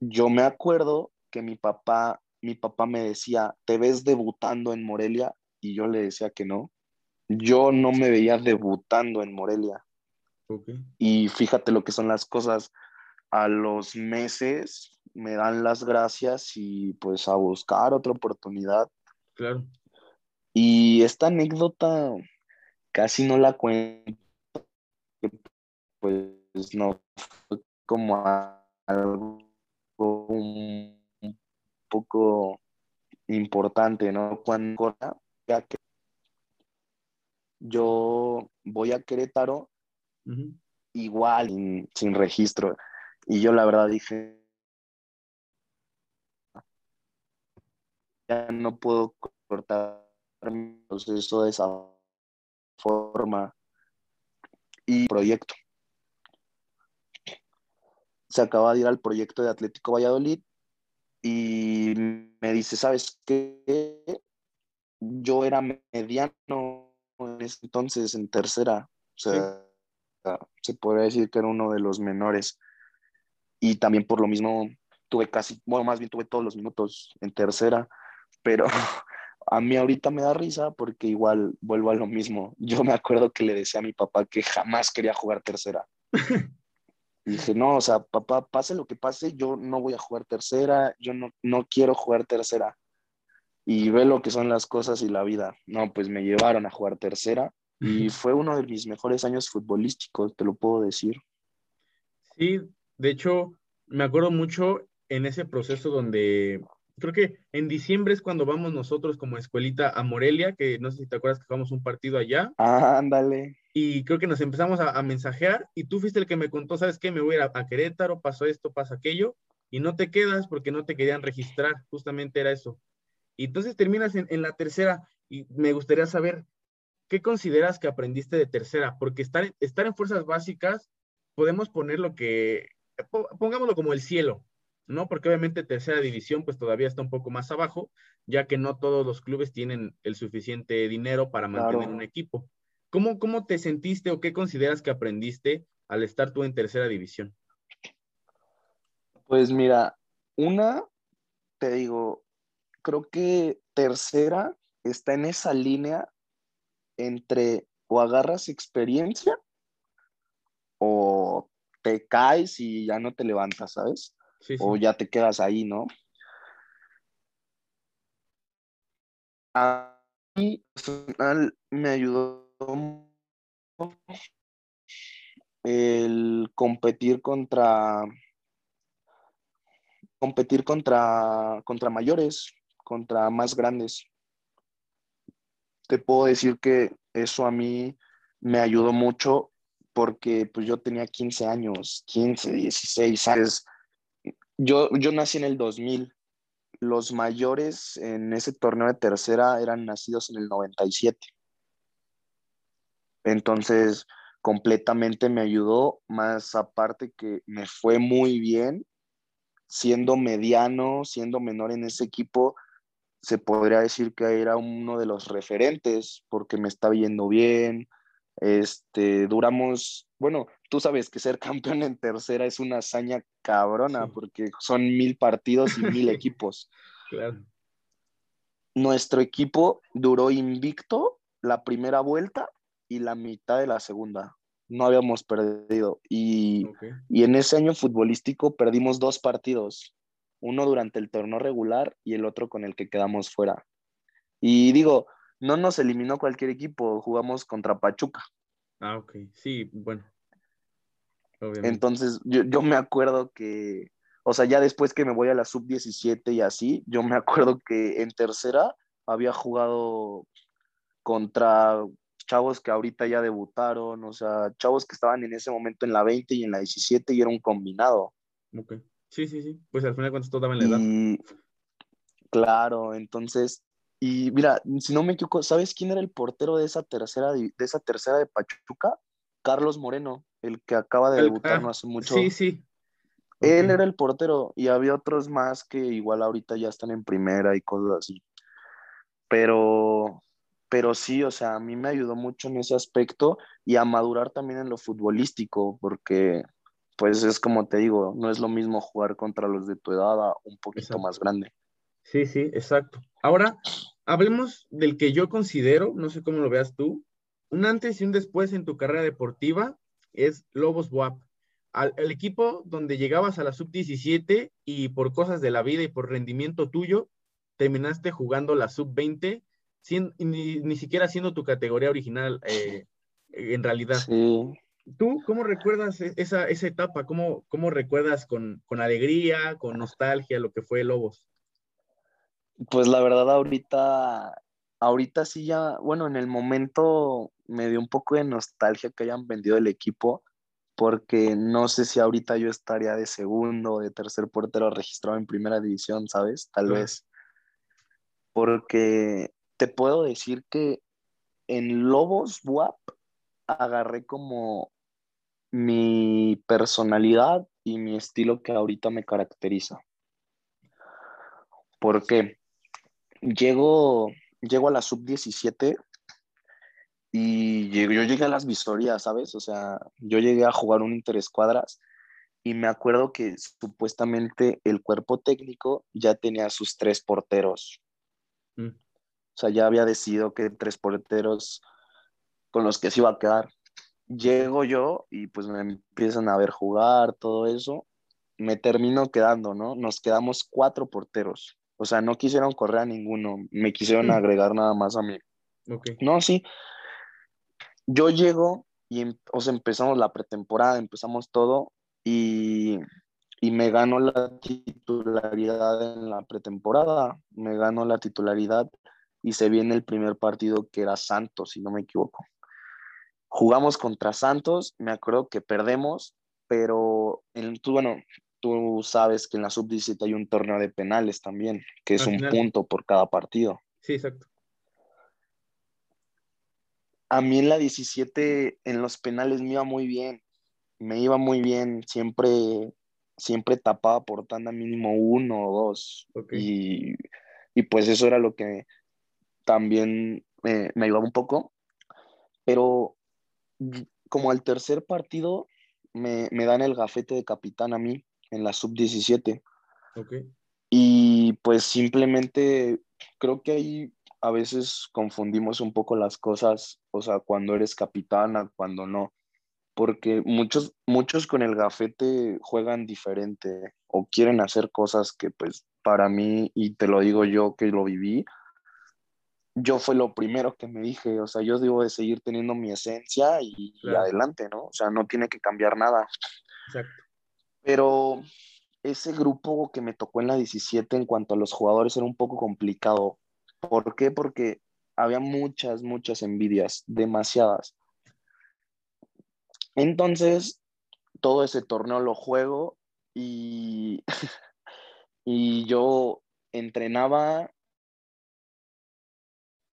Yo me acuerdo que mi papá mi papá me decía, ¿te ves debutando en Morelia? Y yo le decía que no. Yo no me veía debutando en Morelia. Y fíjate lo que son las cosas. A los meses me dan las gracias y pues a buscar otra oportunidad. Claro. Y esta anécdota casi no la cuento, pues no fue como algo un poco importante, ¿no? Cuando ya que yo voy a Querétaro, igual, sin, registro. Y yo la verdad dije, ya no puedo cortar mi proceso de esa forma y proyecto. Se acaba de ir al proyecto de Atlético Valladolid y me dice, ¿sabes qué? Yo era mediano en ese entonces, en tercera. O sea, se podría decir que era uno de los menores. Y también por lo mismo tuve casi, bueno, más bien tuve todos los minutos en tercera, pero *laughs* a mí ahorita me da risa porque igual vuelvo a lo mismo. Yo me acuerdo que le decía a mi papá que jamás quería jugar tercera. Y *laughs* dije, no, o sea, papá, pase lo que pase, yo no voy a jugar tercera, yo no, no quiero jugar tercera. Y ve lo que son las cosas y la vida. No, pues me llevaron a jugar tercera y fue uno de mis mejores años futbolísticos, te lo puedo decir. Sí, de hecho, me acuerdo mucho en ese proceso donde creo que en diciembre es cuando vamos nosotros como escuelita a Morelia, que no sé si te acuerdas que jugamos un partido allá. Ah, ándale. Y creo que nos empezamos a, mensajear y tú fuiste el que me contó, ¿sabes qué? Me voy a, a Querétaro, pasó esto, pasa aquello, y no te quedas porque no te querían registrar, justamente era eso. Y entonces terminas en, en la tercera y me gustaría saber, ¿qué consideras que aprendiste de tercera? Porque estar, estar en fuerzas básicas, podemos poner lo que, pongámoslo como el cielo, ¿no? Porque obviamente tercera división pues todavía está un poco más abajo, ya que no todos los clubes tienen el suficiente dinero para mantener un equipo. ¿Cómo, ¿Cómo te sentiste o qué consideras que aprendiste al estar tú en tercera división? Pues mira, una, te digo, creo que tercera está en esa línea entre o agarras experiencia te caes y ya no te levantas, ¿sabes? O ya te quedas ahí, ¿no? A mí personal me ayudó el competir contra competir contra contra mayores, contra más grandes. Te puedo decir que eso a mí me ayudó mucho porque pues yo tenía 15 años, 15, 16 años yo, yo nací en el 2000. Los mayores en ese torneo de tercera eran nacidos en el 97. Entonces, completamente me ayudó, más aparte que me fue muy bien, siendo mediano, siendo menor en ese equipo, se podría decir que era uno de los referentes porque me estaba yendo bien. Este, duramos bueno, tú sabes que ser campeón en tercera es una hazaña cabrona porque son mil partidos y mil *laughs* equipos. Claro. Nuestro equipo duró invicto la primera vuelta y la mitad de la segunda. No habíamos perdido. Y, y en ese año futbolístico perdimos dos partidos. Uno durante el torneo regular y el otro con el que quedamos fuera. Y digo, no nos eliminó cualquier equipo, jugamos contra Pachuca. Ah, ok. Sí, bueno. Entonces, yo, me acuerdo que, o sea, ya después que me voy a la sub-17 y así, yo me acuerdo que en tercera había jugado contra chavos que ahorita ya debutaron, o sea, chavos que estaban en ese momento en la 20 y en la 17 y era un combinado. Ok. Sí, sí, sí. Pues al final cuando todo daba en la edad. Claro, entonces, y mira, si no me equivoco, ¿sabes quién era el portero de esa tercera de esa tercera de Pachuca? Carlos Moreno el que acaba de debutar no hace mucho. Sí, sí. Él era el portero y había otros más que igual ahorita ya están en primera y cosas así. Pero, pero sí, o sea, a mí me ayudó mucho en ese aspecto y a madurar también en lo futbolístico, porque pues es como te digo, no es lo mismo jugar contra los de tu edad a un poquito más grande. Sí, sí, exacto. Ahora, hablemos del que yo considero, no sé cómo lo veas tú, un antes y un después en tu carrera deportiva es Lobos WAP. el equipo donde llegabas a la sub-17 y por cosas de la vida y por rendimiento tuyo, terminaste jugando la sub-20, ni, ni, siquiera siendo tu categoría original eh, en realidad. Sí. ¿Tú cómo recuerdas e, esa, esa etapa? ¿Cómo, cómo recuerdas con, con, alegría, con nostalgia lo que fue Lobos? Pues la verdad ahorita, ahorita sí ya, bueno, en el momento me dio un poco de nostalgia que hayan vendido el equipo, porque no sé si ahorita yo estaría de segundo o de tercer portero registrado en primera división, ¿sabes? Tal vez. Porque te puedo decir que en Lobos WAP agarré como mi personalidad y mi estilo que ahorita me caracteriza. Porque llego, llego a la sub-17 y yo llegué a las visorías, ¿sabes? O sea, yo llegué a jugar un interescuadras y me acuerdo que supuestamente el cuerpo técnico ya tenía sus tres porteros. Mm. O sea, ya había decidido que tres porteros con los que se iba a quedar. Llego yo y pues me empiezan a ver jugar, todo eso. Me termino quedando, ¿no? Nos quedamos cuatro porteros. O sea, no quisieron correr a ninguno, me quisieron mm. agregar nada más a mí. No, sí, yo llego y em, o sea, empezamos la pretemporada, empezamos todo y, y me gano la titularidad en la pretemporada, me gano la titularidad y se viene el primer partido que era Santos, si no me equivoco. Jugamos contra Santos, me acuerdo que perdemos, pero en, tú, bueno, tú sabes que en la sub-17 hay un torneo de penales también, que es un punto por cada partido. Sí, exacto a mí en la 17, en los penales me iba muy bien, me iba muy bien, siempre, siempre tapaba por tanda mínimo uno o dos. Y, pues eso era lo que también me, me ayudaba un poco. Pero como al tercer partido me, me, dan el gafete de capitán a mí en la sub-17. Y pues simplemente creo que ahí a veces confundimos un poco las cosas, o sea, cuando eres capitana, cuando no, porque muchos, muchos con el gafete juegan diferente o quieren hacer cosas que pues para mí, y te lo digo yo que lo viví, yo fue lo primero que me dije, o sea, yo debo de seguir teniendo mi esencia y, adelante, ¿no? O sea, no tiene que cambiar nada. Exacto. Pero ese grupo que me tocó en la 17 en cuanto a los jugadores era un poco complicado ¿Por qué? Porque había muchas, muchas envidias, demasiadas. Entonces, todo ese torneo lo juego y, *laughs* y yo entrenaba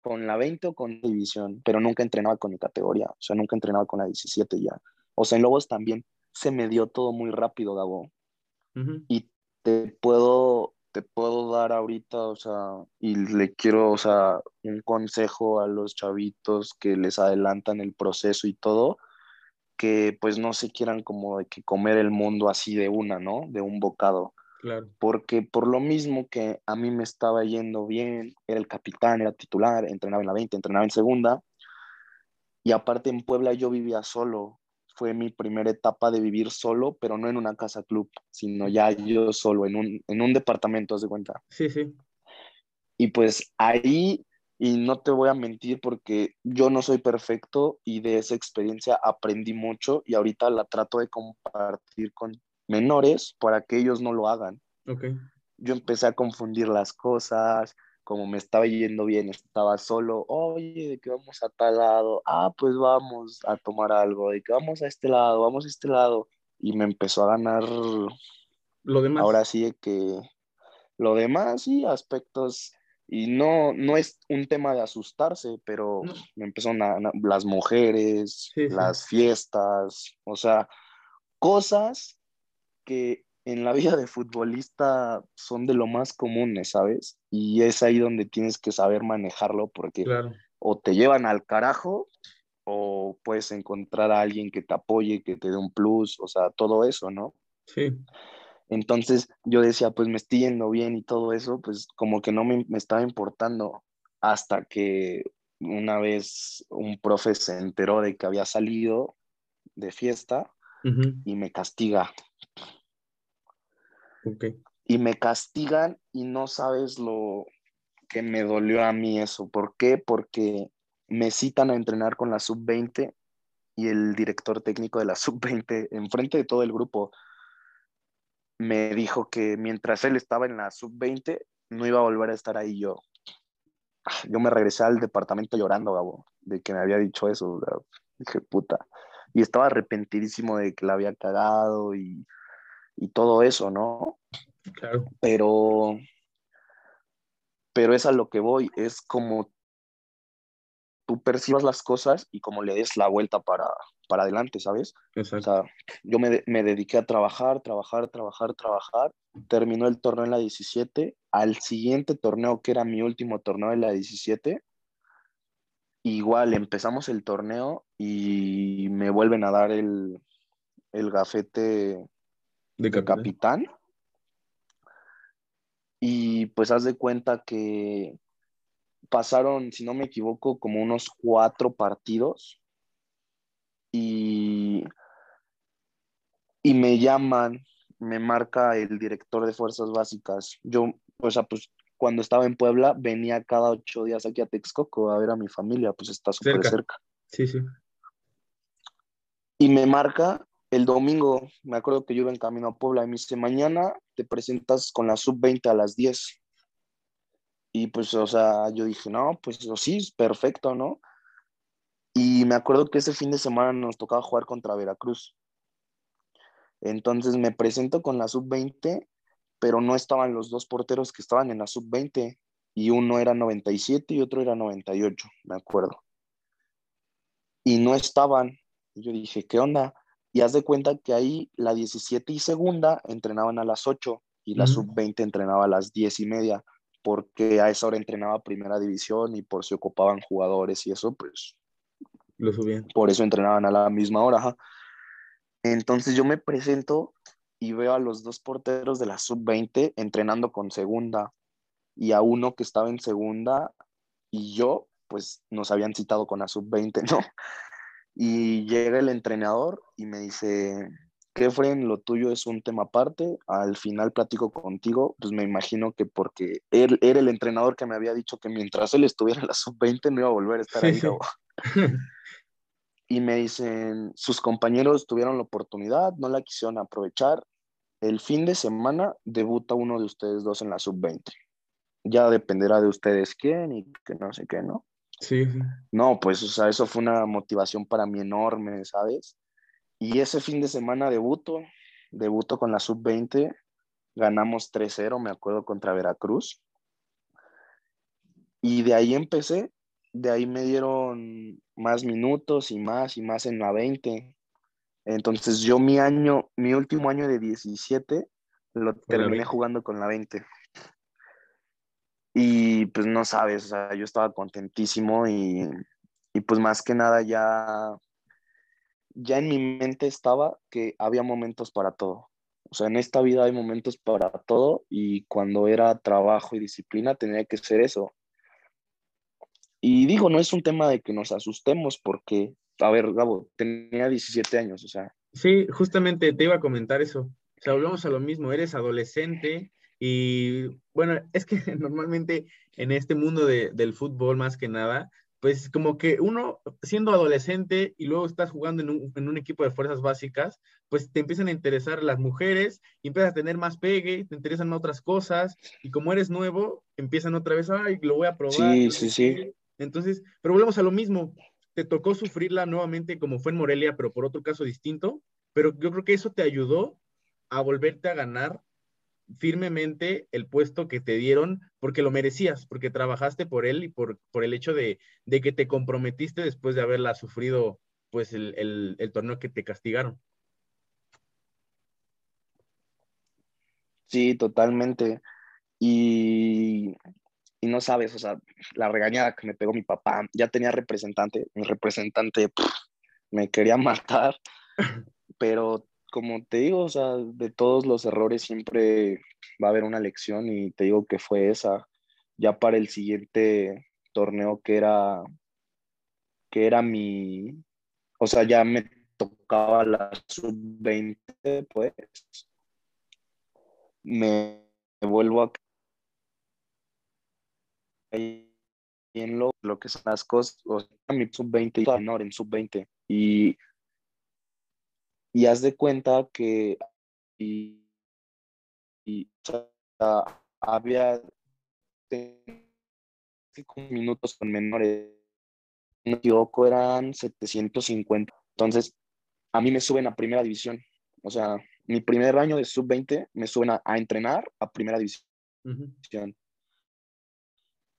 con la 20 o con división, pero nunca entrenaba con mi categoría, o sea, nunca entrenaba con la 17 ya. O sea, en Lobos también se me dio todo muy rápido, Gabo. Y te puedo te puedo dar ahorita, o sea, y le quiero, o sea, un consejo a los chavitos que les adelantan el proceso y todo, que pues no se quieran como de que comer el mundo así de una, ¿no? De un bocado. Claro. Porque por lo mismo que a mí me estaba yendo bien, era el capitán, era titular, entrenaba en la 20, entrenaba en segunda, y aparte en Puebla yo vivía solo, fue mi primera etapa de vivir solo, pero no en una casa club, sino ya yo solo, en un, en un departamento, haz de cuenta. Sí, sí. Y pues ahí, y no te voy a mentir porque yo no soy perfecto y de esa experiencia aprendí mucho y ahorita la trato de compartir con menores para que ellos no lo hagan. Okay. Yo empecé a confundir las cosas, como me estaba yendo bien, estaba solo, oye, ¿de qué vamos a tal lado? Ah, pues vamos a tomar algo, de que vamos a este lado, vamos a este lado. Y me empezó a ganar lo demás. Ahora sí que lo demás, sí, aspectos. Y no, no es un tema de asustarse, pero me empezaron a, las mujeres, las fiestas, o sea, cosas que en la vida de futbolista son de lo más comunes, ¿sabes? Y es ahí donde tienes que saber manejarlo porque o te llevan al carajo o puedes encontrar a alguien que te apoye, que te dé un plus, o sea, todo eso, ¿no? Sí. Entonces yo decía, pues me estoy yendo bien y todo eso, pues como que no me, me estaba importando hasta que una vez un profe se enteró de que había salido de fiesta y me castiga. Y me castigan y no sabes lo que me dolió a mí eso. ¿Por qué? Porque me citan a entrenar con la sub-20 y el director técnico de la *laughs* sub-20, enfrente de todo el grupo, me dijo que mientras él estaba en la sub-20, no iba a volver a estar ahí yo. Yo me regresé al departamento llorando, Gabo, de que me había dicho eso. Dije, puta. Y estaba arrepentidísimo de que la había cagado y, y todo eso, ¿no? Claro. Pero, pero es a lo que voy, es como tú percibas las cosas y como le des la vuelta para, para adelante, ¿sabes? Exacto. O sea, yo me, me, dediqué a trabajar, trabajar, trabajar, trabajar. Terminó el torneo en la 17. Al siguiente torneo, que era mi último torneo en la 17, igual empezamos el torneo y me vuelven a dar el, el gafete de capitán. capitán. Y pues haz de cuenta que pasaron, si no me equivoco, como unos cuatro partidos y, y me llaman, me marca el director de Fuerzas Básicas. Yo, o sea, pues cuando estaba en Puebla, venía cada ocho días aquí a Texcoco a ver a mi familia, pues está súper cerca. Sí, sí. Y me marca el domingo, me acuerdo que yo iba en camino a Puebla y me dice, mañana te presentas con la sub-20 a las 10. Y pues, o sea, yo dije, no, pues sí, perfecto, ¿no? Y me acuerdo que ese fin de semana nos tocaba jugar contra Veracruz. Entonces me presento con la sub-20, pero no estaban los dos porteros que estaban en la sub-20. Y uno era 97 y otro era 98, me acuerdo. Y no estaban. Yo dije, ¿qué onda? Y haz de cuenta que ahí la 17 y segunda entrenaban a las 8 y la sub-20 entrenaba a las 10 y media porque a esa hora entrenaba primera división y por si ocupaban jugadores y eso, pues... Lo subían. Por eso entrenaban a la misma hora. Entonces yo me presento y veo a los dos porteros de la sub-20 entrenando con segunda y a uno que estaba en segunda y yo, pues nos habían citado con la sub-20, *laughs* ¿no? Y llega el entrenador y me dice, Kefren, lo tuyo es un tema aparte, al final platico contigo, pues me imagino que porque él era el entrenador que me había dicho que mientras él estuviera en la sub-20 no iba a volver a estar ahí. *laughs* *laughs* y me dicen, sus compañeros tuvieron la oportunidad, no la quisieron aprovechar, el fin de semana debuta uno de ustedes dos en la sub-20. Ya dependerá de ustedes quién y que no sé qué, ¿no? Sí, sí. No, pues, o sea, eso fue una motivación para mí enorme, ¿sabes? Y ese fin de semana debuto, debuto con la sub-20, ganamos 3-0, me acuerdo, contra Veracruz. Y de ahí empecé, de ahí me dieron más minutos y más y más en la 20. Entonces yo mi año, mi último año de 17, lo terminé jugando con la 20. Y pues no sabes, o sea, yo estaba contentísimo y, y pues más que nada ya ya en mi mente estaba que había momentos para todo. O sea, en esta vida hay momentos para todo y cuando era trabajo y disciplina tenía que ser eso. Y digo, no es un tema de que nos asustemos porque, a ver, Gabo, tenía 17 años, o sea. Sí, justamente te iba a comentar eso. O sea, volvemos a lo mismo, eres adolescente y bueno, es que *laughs* normalmente en este mundo de, del fútbol más que nada, pues como que uno siendo adolescente y luego estás jugando en un, en un, equipo de fuerzas básicas, pues te empiezan a interesar las mujeres y empiezas a tener más pegue, te interesan otras cosas y como eres nuevo, empiezan otra vez, ay, lo voy a probar. Sí, sí, sí. Entonces, pero volvemos a lo mismo, te tocó sufrirla nuevamente como fue en Morelia, pero por otro caso distinto, pero yo creo que eso te ayudó a volverte a ganar firmemente el puesto que te dieron porque lo merecías, porque trabajaste por él y por, por el hecho de, de, que te comprometiste después de haberla sufrido pues el, el, el, torneo que te castigaron. Sí, totalmente. Y, y no sabes, o sea, la regañada que me pegó mi papá, ya tenía representante, mi representante pff, me quería *laughs* matar, *laughs* pero como te digo, o sea, de todos los errores siempre va a haber una lección y te digo que fue esa. Ya para el siguiente torneo que era, que era mi, o sea, ya me tocaba la sub-20, pues, me, vuelvo a en lo, lo que son las cosas, o sea, mi sub-20 y menor en sub-20 y y haz de cuenta que y, había cinco minutos con menores. No me equivoco, eran 750. Entonces, a mí me suben a primera división. O sea, mi primer año de sub-20 me suben a, entrenar a primera división.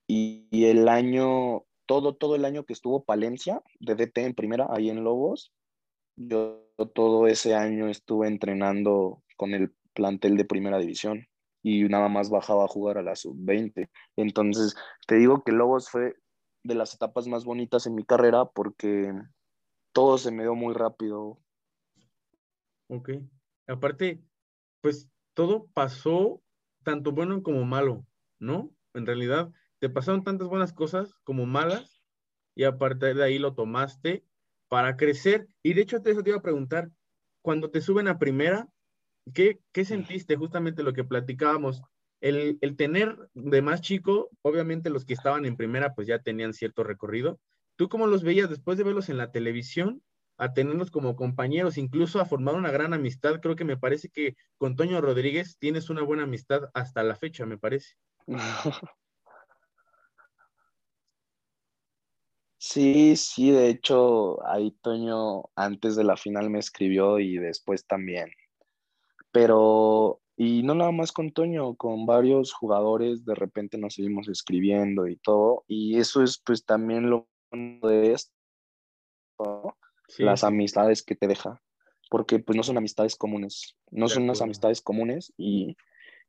y, y, el año, todo, todo el año que estuvo Palencia de DT en primera, ahí en Lobos, yo todo ese año estuve entrenando con el plantel de primera división y nada más bajaba a jugar a la sub-20. Entonces, te digo que Lobos fue de las etapas más bonitas en mi carrera porque todo se me dio muy rápido. Ok. Aparte, pues todo pasó tanto bueno como malo, ¿no? En realidad, te pasaron tantas buenas cosas como malas y a partir de ahí lo tomaste para crecer. Y de hecho, te, eso te iba a preguntar, cuando te suben a primera, ¿qué, qué sentiste? Justamente lo que platicábamos, el, el, tener de más chico, obviamente los que estaban en primera pues ya tenían cierto recorrido. ¿Tú cómo los veías después de verlos en la televisión? a tenerlos como compañeros, incluso a formar una gran amistad. Creo que me parece que con Toño Rodríguez tienes una buena amistad hasta la fecha, me parece. *laughs* Sí, sí, de hecho, ahí Toño antes de la final me escribió y después también. Pero, y no nada más con Toño, con varios jugadores de repente nos seguimos escribiendo y todo. Y eso es pues también lo de esto, las amistades que te deja. Porque pues no son amistades comunes, no son unas amistades comunes y,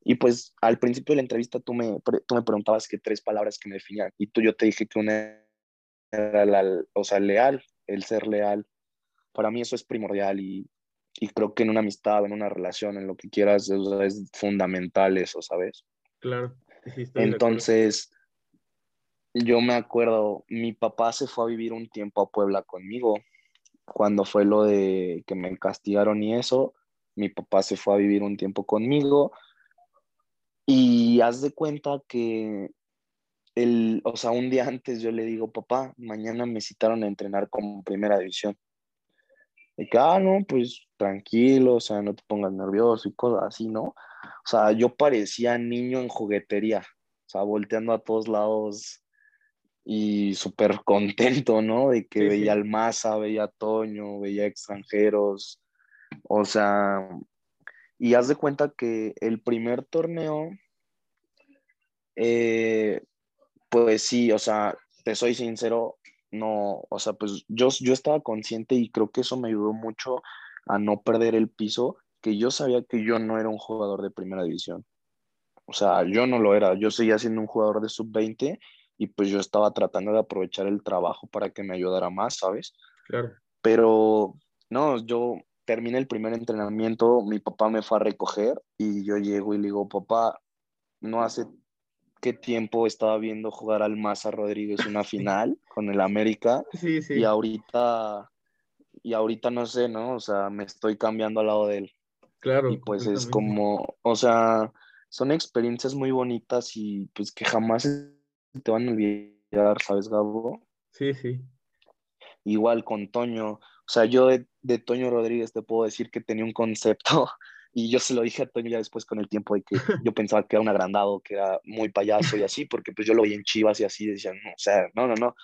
y pues al principio de la entrevista tú me, tú me preguntabas que tres palabras que me definían y tú yo te dije que una la, o sea, leal, el ser leal. Para mí eso es primordial y, y creo que en una amistad, en una relación, en lo que quieras, es fundamental eso, ¿sabes? Claro. Entonces, yo me acuerdo, mi papá se fue a vivir un tiempo a Puebla conmigo. Cuando fue lo de que me castigaron y eso, mi papá se fue a vivir un tiempo conmigo. Y haz de cuenta que el, o sea, un día antes yo le digo, papá, mañana me citaron a entrenar como primera división. Y que, ah, no, pues tranquilo, o sea, no te pongas nervioso y cosas así, ¿no? O sea, yo parecía niño en juguetería, o sea, volteando a todos lados y súper contento, ¿no? De que veía al Maza, veía a Toño, veía extranjeros, o sea, y haz de cuenta que el primer torneo, eh, pues sí, o sea, te soy sincero, no, o sea, pues yo, yo estaba consciente y creo que eso me ayudó mucho a no perder el piso, que yo sabía que yo no era un jugador de primera división. O sea, yo no lo era, yo seguía siendo un jugador de sub-20 y pues yo estaba tratando de aprovechar el trabajo para que me ayudara más, ¿sabes? Claro. Pero no, yo terminé el primer entrenamiento, mi papá me fue a recoger y yo llego y le digo, papá, no hace qué tiempo estaba viendo jugar al Maza Rodríguez una *laughs* final con el América. Sí, sí. Y ahorita, y ahorita no sé, ¿no? O sea, me estoy cambiando al lado de él. Claro. Y pues es como, o sea, son experiencias muy bonitas y pues que jamás te van a olvidar, ¿sabes, Gabo? Sí, sí. Igual con Toño. O sea, yo de, de Toño Rodríguez te puedo decir que tenía un concepto y yo se lo dije a Toño ya después con el tiempo de que *laughs* yo pensaba que era un agrandado, que era muy payaso y así, porque pues yo lo vi en Chivas y así decían, no, o sea, no, no, no.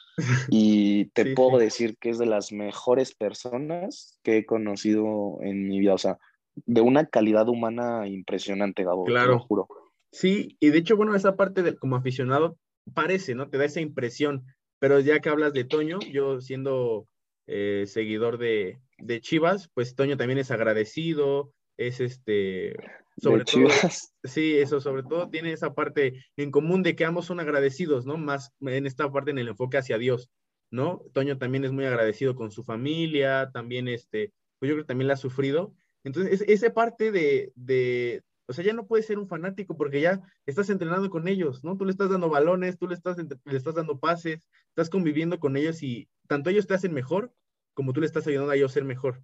Y te puedo decir que es de las mejores personas que he conocido en mi vida, o sea, de una calidad humana impresionante, Gabo, claro. te lo juro. Sí, y de hecho, bueno, esa parte de, como aficionado parece, ¿no? Te da esa impresión, pero ya que hablas de Toño, yo siendo eh, seguidor de, de Chivas, pues Toño también es agradecido, es este, sobre todo, *laughs* sí, eso sobre todo tiene esa parte en común de que ambos son agradecidos, ¿no? Más en esta parte en el enfoque hacia Dios, ¿no? Toño también es muy agradecido con su familia, también este, pues yo creo que también la ha sufrido. Entonces, esa parte de, de, o sea, ya no puedes ser un fanático porque ya estás entrenando con ellos, ¿no? Tú le estás dando balones, tú le estás, le estás dando pases, estás conviviendo con ellos y tanto ellos te hacen mejor como tú le estás ayudando a ellos a ser mejor.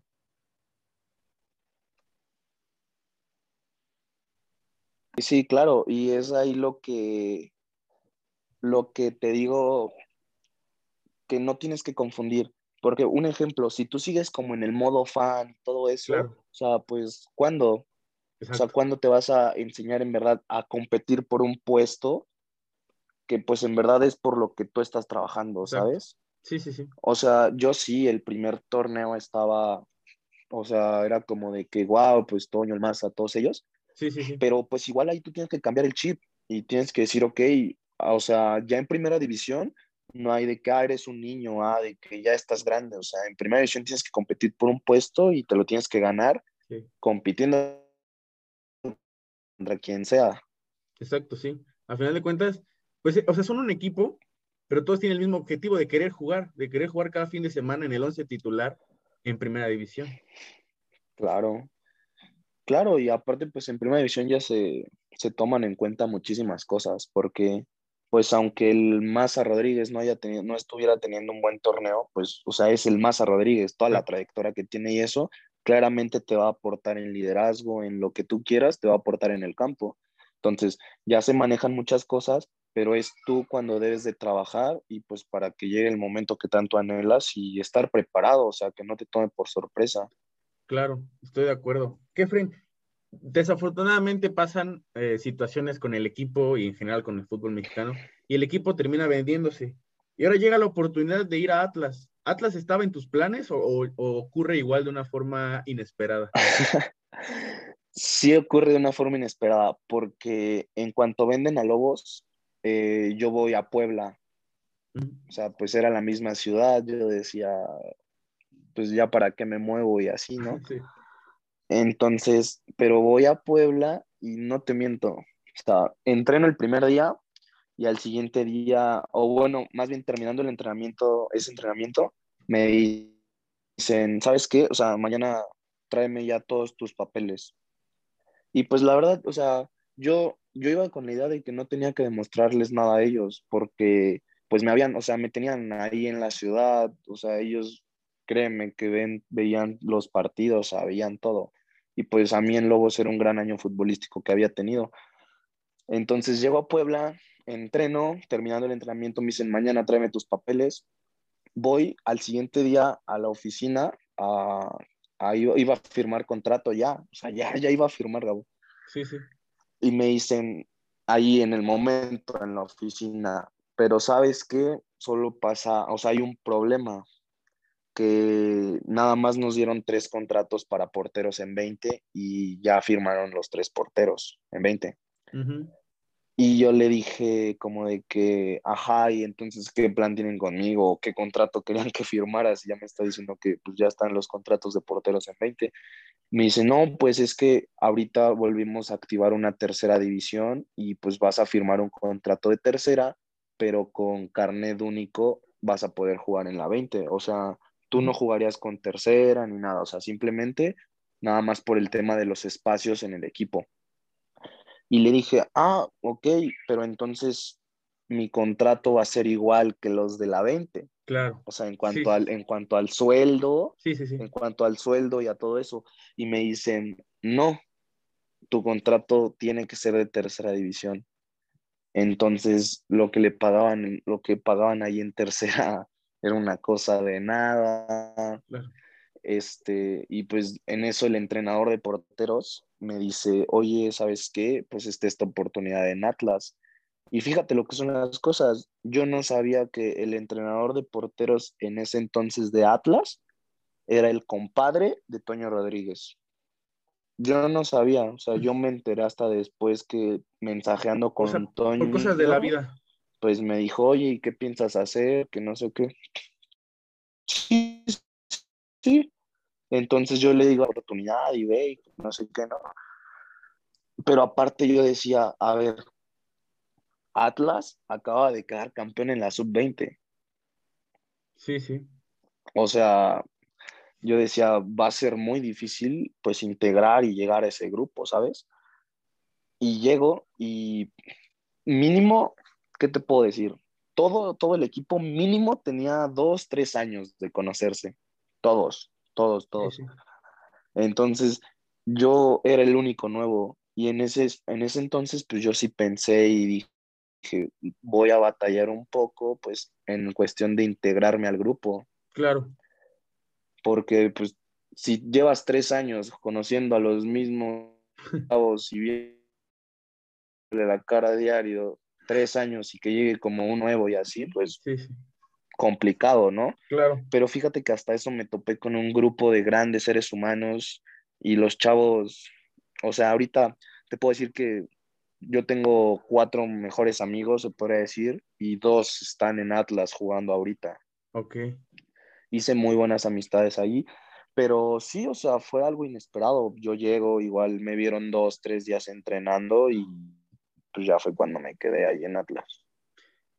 Sí, claro, y es ahí lo que, lo que te digo que no tienes que confundir. Porque un ejemplo, si tú sigues como en el modo fan y todo eso, o sea, pues, ¿cuándo? O sea, ¿cuándo te vas a enseñar en verdad a competir por un puesto que pues en verdad es por lo que tú estás trabajando, ¿sabes? Sí, sí, sí. O sea, yo sí, el primer torneo estaba, o sea, era como de que, wow, pues Toño, el más a todos ellos. Sí, sí, sí. Pero pues igual ahí tú tienes que cambiar el chip y tienes que decir, ok, o sea, ya en primera división no hay de que ah, eres un niño, ah, de que ya estás grande. O sea, en primera división tienes que competir por un puesto y te lo tienes que ganar compitiendo contra quien sea. Exacto, sí. A final de cuentas, pues, o sea, son un equipo, pero todos tienen el mismo objetivo de querer jugar, de querer jugar cada fin de semana en el once titular en primera división. Claro. Claro, y aparte, pues en primera división ya se, se toman en cuenta muchísimas cosas, porque pues aunque el Maza Rodríguez no haya tenido, no estuviera teniendo un buen torneo, pues, o sea, es el Maza Rodríguez, toda la trayectoria que tiene y eso, claramente te va a aportar en liderazgo, en lo que tú quieras, te va a aportar en el campo. Entonces, ya se manejan muchas cosas, pero es tú cuando debes de trabajar y pues para que llegue el momento que tanto anhelas y estar preparado, o sea, que no te tome por sorpresa. Claro, estoy de acuerdo. Kefren, desafortunadamente pasan eh, situaciones con el equipo y en general con el fútbol mexicano y el equipo termina vendiéndose. Y ahora llega la oportunidad de ir a Atlas. ¿Atlas estaba en tus planes o, ocurre igual de una forma inesperada? *laughs* sí ocurre de una forma inesperada porque en cuanto venden a Lobos, eh, yo voy a Puebla. O sea, pues era la misma ciudad, yo decía, pues ya para qué me muevo y así, ¿no? *laughs* Sí. Entonces, pero voy a Puebla y no te miento, o sea, entreno el primer día y al siguiente día, o bueno, más bien terminando el entrenamiento, ese entrenamiento, me dicen, ¿sabes qué? O sea, mañana tráeme ya todos tus papeles. Y pues la verdad, o sea, yo, yo iba con la idea de que no tenía que demostrarles nada a ellos, porque pues me habían, o sea, me tenían ahí en la ciudad, o sea, ellos, créeme, que ven, veían los partidos, sabían todo y pues a mí en Lobos era un gran año futbolístico que había tenido. Entonces llego a Puebla, entreno, terminando el entrenamiento me dicen, mañana tráeme tus papeles. Voy al siguiente día a la oficina, a, iba a firmar contrato ya, o sea, ya, ya iba a firmar, Gabo. Sí, sí. Y me dicen ahí en el momento, en la oficina, pero sabes qué, solo pasa, o sea, hay un problema, que nada más nos dieron tres contratos para porteros en 20 y ya firmaron los tres porteros en 20. Y yo le dije como de que, ajá, y entonces, ¿qué plan tienen conmigo? ¿Qué contrato querían que firmaras? Y ya me está diciendo que pues ya están los contratos de porteros en 20. Me dice, no, pues es que ahorita volvimos a activar una tercera división y pues vas a firmar un contrato de tercera, pero con carnet único vas a poder jugar en la 20. O sea, tú no jugarías con tercera ni nada, o sea, simplemente nada más por el tema de los espacios en el equipo. Y le dije, ah, ok, pero entonces mi contrato va a ser igual que los de la 20. Claro. O sea, en cuanto, al, en cuanto al sueldo, sí, sí, sí. en cuanto al sueldo y a todo eso. Y me dicen, no, tu contrato tiene que ser de tercera división. Entonces, lo que le pagaban, lo que pagaban ahí en tercera era una cosa de nada. Este, y pues en eso el entrenador de porteros me dice, oye, ¿sabes qué? Pues está esta oportunidad en Atlas. Y fíjate lo que son las cosas. Yo no sabía que el entrenador de porteros en ese entonces de Atlas era el compadre de Toño Rodríguez. Yo no sabía, o sea, yo me enteré hasta después que mensajeando con Toño. Por cosas de la vida pues me dijo, oye, ¿y qué piensas hacer? Que no sé qué. Sí, sí. Entonces yo le digo oportunidad y ve, no sé qué, no. Pero aparte yo decía, a ver, Atlas acaba de quedar campeón en la sub-20. Sí, sí. O sea, yo decía, va a ser muy difícil pues integrar y llegar a ese grupo, ¿sabes? Y llego y mínimo, ¿qué te puedo decir? Todo, todo el equipo mínimo tenía dos, tres años de conocerse. Todos, todos, todos. Entonces, yo era el único nuevo. Y en ese, en ese entonces, pues yo sí pensé y dije, voy a batallar un poco, pues, en cuestión de integrarme al grupo. Claro. Porque, pues, si llevas tres años conociendo a los mismos *laughs* chavos y bien de la cara diario, tres años y que llegue como un nuevo y así, pues complicado, ¿no? Claro. Pero fíjate que hasta eso me topé con un grupo de grandes seres humanos y los chavos, o sea, ahorita te puedo decir que yo tengo cuatro mejores amigos, se podría decir, y dos están en Atlas jugando ahorita. Ok. Hice muy buenas amistades ahí, pero sí, o sea, fue algo inesperado. Yo llego, igual me vieron dos, tres días entrenando y pues ya fue cuando me quedé ahí en Atlas.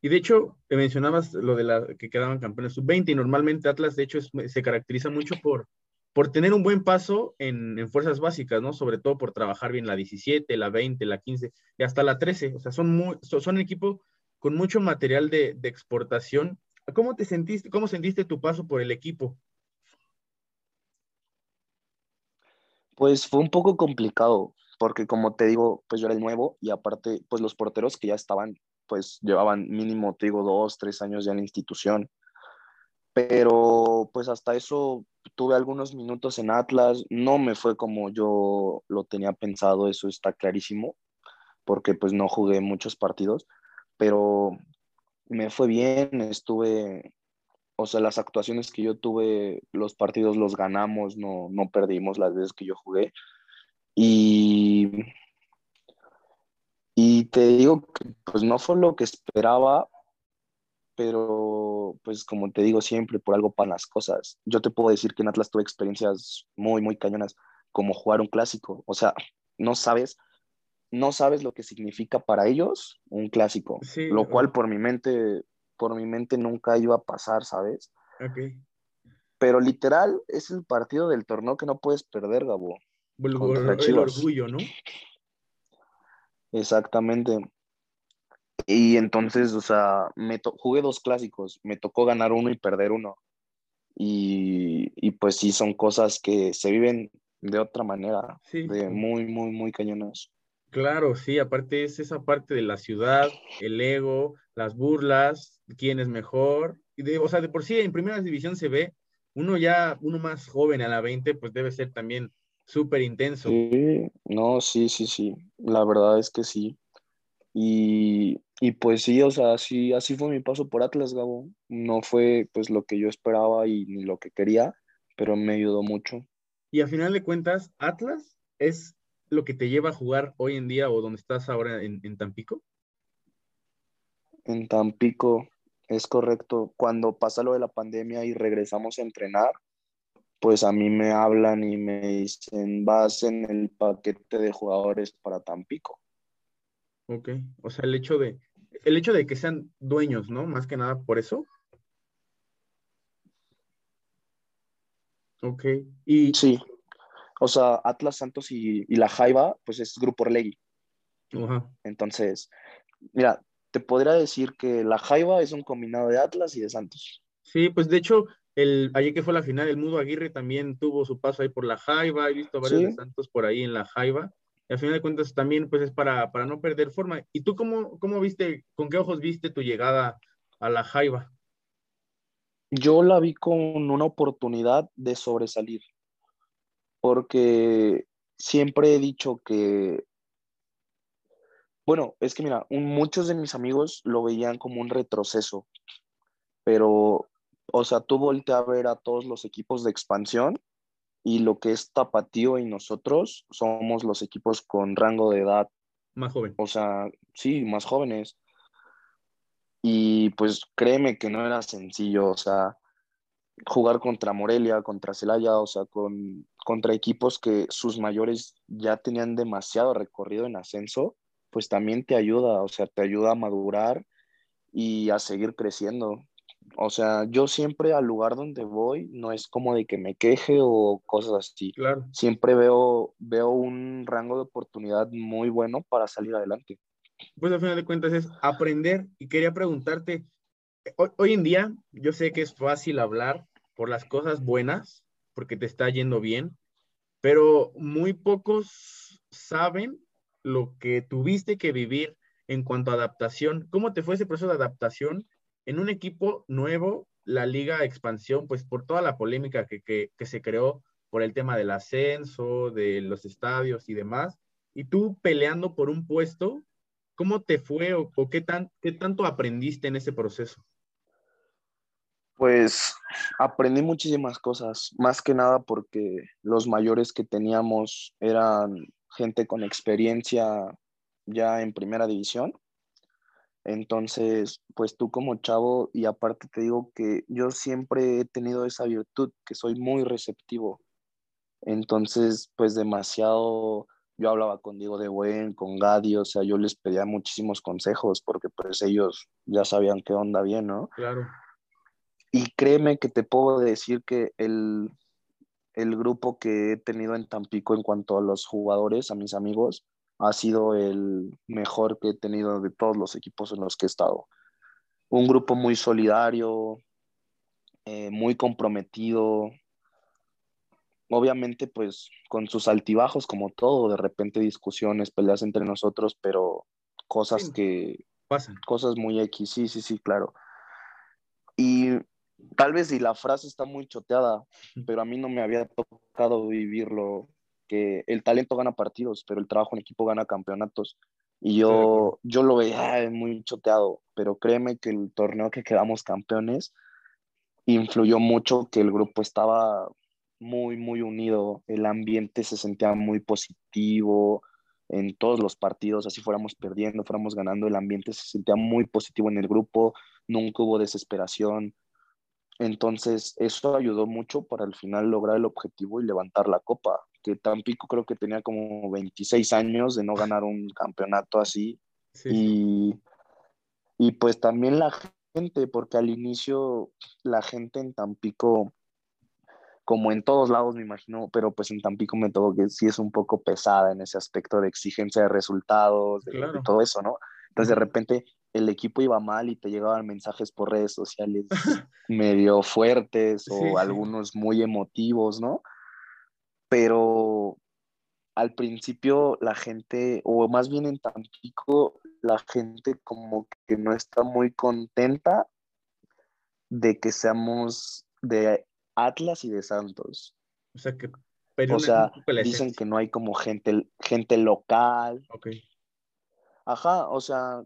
Y de hecho, te mencionabas lo de la que quedaban campeones sub-20 y normalmente Atlas, de hecho, se caracteriza mucho por, por tener un buen paso en, en, fuerzas básicas, ¿no? Sobre todo por trabajar bien la 17, la 20, la 15 y hasta la 13. O sea, son, muy, son, son equipo con mucho material de, de, exportación. ¿Cómo te sentiste, cómo sentiste tu paso por el equipo? Pues fue un poco complicado porque como te digo, pues yo era el nuevo y aparte, pues los porteros que ya estaban, pues llevaban mínimo, te digo, dos, tres años ya en la institución. Pero pues hasta eso tuve algunos minutos en Atlas, no me fue como yo lo tenía pensado, eso está clarísimo, porque pues no jugué muchos partidos, pero me fue bien, estuve, o sea, las actuaciones que yo tuve, los partidos los ganamos, no, no perdimos las veces que yo jugué. Y, y te digo que pues no fue lo que esperaba, pero pues como te digo siempre, por algo para las cosas. Yo te puedo decir que en Atlas tuve experiencias muy, muy cañonas, como jugar un clásico. O sea, no sabes, no sabes lo que significa para ellos un clásico, Sí, lo cual por mi mente, por mi mente nunca iba a pasar, ¿sabes? Pero literal es el partido del torneo que no puedes perder, Gabo. El, orgullo, ¿no? Exactamente. Y entonces, o sea, me jugué dos clásicos, me tocó ganar uno y perder uno. Y, y pues sí, son cosas que se viven de otra manera, Sí, de muy, muy, muy cañonas. claro, sí, aparte es esa parte de la ciudad, el ego, las burlas, quién es mejor. Y de, o sea, de por sí en primera división se ve, uno ya, uno más joven a la 20, pues debe ser también súper intenso. Sí, no, sí, sí, sí, la verdad es que sí. Y, y pues sí, o sea, sí, así fue mi paso por Atlas, Gabo. No fue pues lo que yo esperaba y ni lo que quería, pero me ayudó mucho. Y a final de cuentas, Atlas es lo que te lleva a jugar hoy en día o donde estás ahora en, en Tampico. En Tampico, es correcto. Cuando pasa lo de la pandemia y regresamos a entrenar, pues a mí me hablan y me dicen, vas en el paquete de jugadores para Tampico. Ok, o sea, el hecho de, el hecho de que sean dueños, ¿no? Más que nada por eso. Ok, y, Sí, o sea, Atlas Santos y, y la Jaiba, pues es Grupo Orlegui. ajá, Entonces, mira, te podría decir que la Jaiba es un combinado de Atlas y de Santos. sí, pues de hecho, el, ayer que fue la final, el Mudo Aguirre también tuvo su paso ahí por la Jaiba, he visto varios de Sí, Santos por ahí en la Jaiba, y al final de cuentas también pues es para, para no perder forma. ¿Y tú cómo, cómo viste, con qué ojos viste tu llegada a la Jaiba? yo la vi con una oportunidad de sobresalir, porque siempre he dicho que, bueno, es que mira, un- muchos de mis amigos lo veían como un retroceso, pero, o sea, tú volteas a ver a todos los equipos de expansión y lo que es Tapatío y nosotros somos los equipos con rango de edad, Más joven. o sea, sí, más jóvenes. Y pues créeme que no era sencillo, o sea, jugar contra Morelia, contra Celaya, o sea, con, contra equipos que sus mayores ya tenían demasiado recorrido en ascenso, pues también te ayuda, o sea, te ayuda a madurar y a seguir creciendo. O sea, yo siempre al lugar donde voy no es como de que me queje o cosas así. Claro. Siempre veo, veo un rango de oportunidad muy bueno para salir adelante. Pues al final de cuentas es aprender y quería preguntarte, hoy, hoy en día yo sé que es fácil hablar por las cosas buenas, porque te está yendo bien, pero muy pocos saben lo que tuviste que vivir en cuanto a adaptación. ¿Cómo te fue ese proceso de adaptación en un equipo nuevo, la Liga Expansión, pues por toda la polémica que, que, que se creó por el tema del ascenso, de los estadios y demás, y tú peleando por un puesto, ¿cómo te fue o, o qué, tan, qué tanto aprendiste en ese proceso? Pues aprendí muchísimas cosas, más que nada porque los mayores que teníamos eran gente con experiencia ya en primera división. Entonces, pues tú como chavo, y aparte te digo que yo siempre he tenido esa virtud, que soy muy receptivo. Entonces, pues demasiado, yo hablaba con Diego de Buen, con Gadi, o sea, yo les pedía muchísimos consejos porque pues ellos ya sabían qué onda bien, ¿no? Claro. Y créeme que te puedo decir que el, el grupo que he tenido en Tampico en cuanto a los jugadores, a mis amigos, ha sido el mejor que he tenido de todos los equipos en los que he estado. Un grupo muy solidario, eh, muy comprometido, obviamente pues con sus altibajos como todo, de repente discusiones, peleas entre nosotros, pero cosas Sí. que, Pasan. cosas muy X, sí, sí, sí, claro. Y tal vez si la frase está muy choteada, pero a mí no me había tocado vivirlo, que el talento gana partidos, pero el trabajo en equipo gana campeonatos. Y yo, yo lo veía muy choteado, pero créeme que el torneo que quedamos campeones influyó mucho que el grupo estaba muy, muy unido, el ambiente se sentía muy positivo en todos los partidos, así fuéramos perdiendo, fuéramos ganando, el ambiente se sentía muy positivo en el grupo, nunca hubo desesperación. Entonces, eso ayudó mucho para al final lograr el objetivo y levantar la copa, que Tampico creo que tenía como 26 años de no ganar un campeonato así. Sí. Y, y pues también la gente, porque al inicio la gente en Tampico, como en todos lados me imagino, pero pues en Tampico me tocó que sí es un poco pesada en ese aspecto de exigencia de resultados, de, todo eso, ¿no? Entonces de repente el equipo iba mal y te llegaban mensajes por redes sociales *laughs* medio fuertes o sí. algunos muy emotivos, ¿no? Pero al principio la gente, o más bien en Tampico, la gente como que no está muy contenta de que seamos de Atlas y de Santos. O sea que perdió O sea, dicen que no hay como gente, gente local. Ok. Ajá, o sea,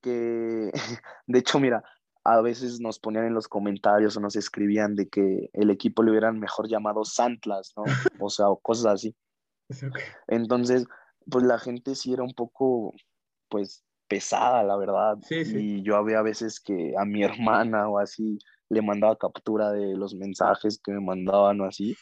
que *laughs* de hecho, mira, a veces nos ponían en los comentarios o nos escribían de que el equipo le hubieran mejor llamado Santlas, ¿no? *laughs* O sea, o cosas así. Entonces, pues la gente sí era un poco, pues, pesada, la verdad. Sí, sí. Y yo había veces que a mi *laughs* hermana o así le mandaba captura de los mensajes que me mandaban o así.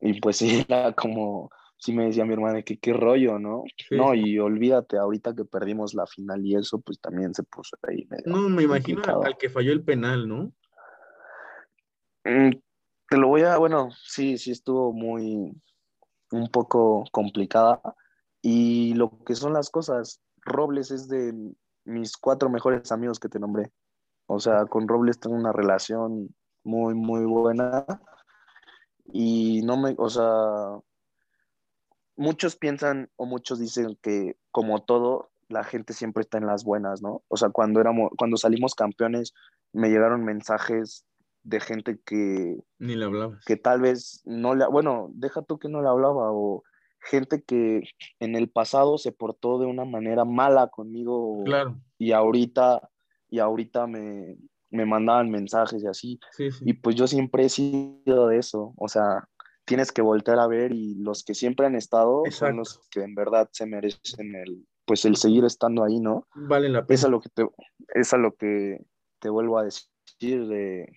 Y pues sí, *laughs* era como, sí me decía mi hermana que qué rollo, ¿no? Sí, no, y olvídate, ahorita que perdimos la final y eso, pues también se puso ahí medio No, me imagino complicado. al que falló el penal, ¿no? Mm, te lo voy a, bueno, sí, sí estuvo muy, un poco complicada. Y lo que son las cosas, Robles es de mis cuatro mejores amigos que te nombré. O sea, con Robles tengo una relación muy, muy buena. Y no me, o sea, muchos piensan o muchos dicen que como todo, la gente siempre está en las buenas, ¿no? O sea, cuando éramos, cuando salimos campeones, me llegaron mensajes de gente que, Ni le hablabas. que tal vez no le, bueno, deja tú que no le hablaba, o gente que en el pasado se portó de una manera mala conmigo Claro. y ahorita, y ahorita me, me mandaban mensajes y así. Sí, sí. Y pues yo siempre he sido de eso, o sea, tienes que voltear a ver y los que siempre han estado son los que en verdad se merecen el, pues el seguir estando ahí, ¿no? Vale la Es pena. a lo que te, es a lo que te vuelvo a decir de,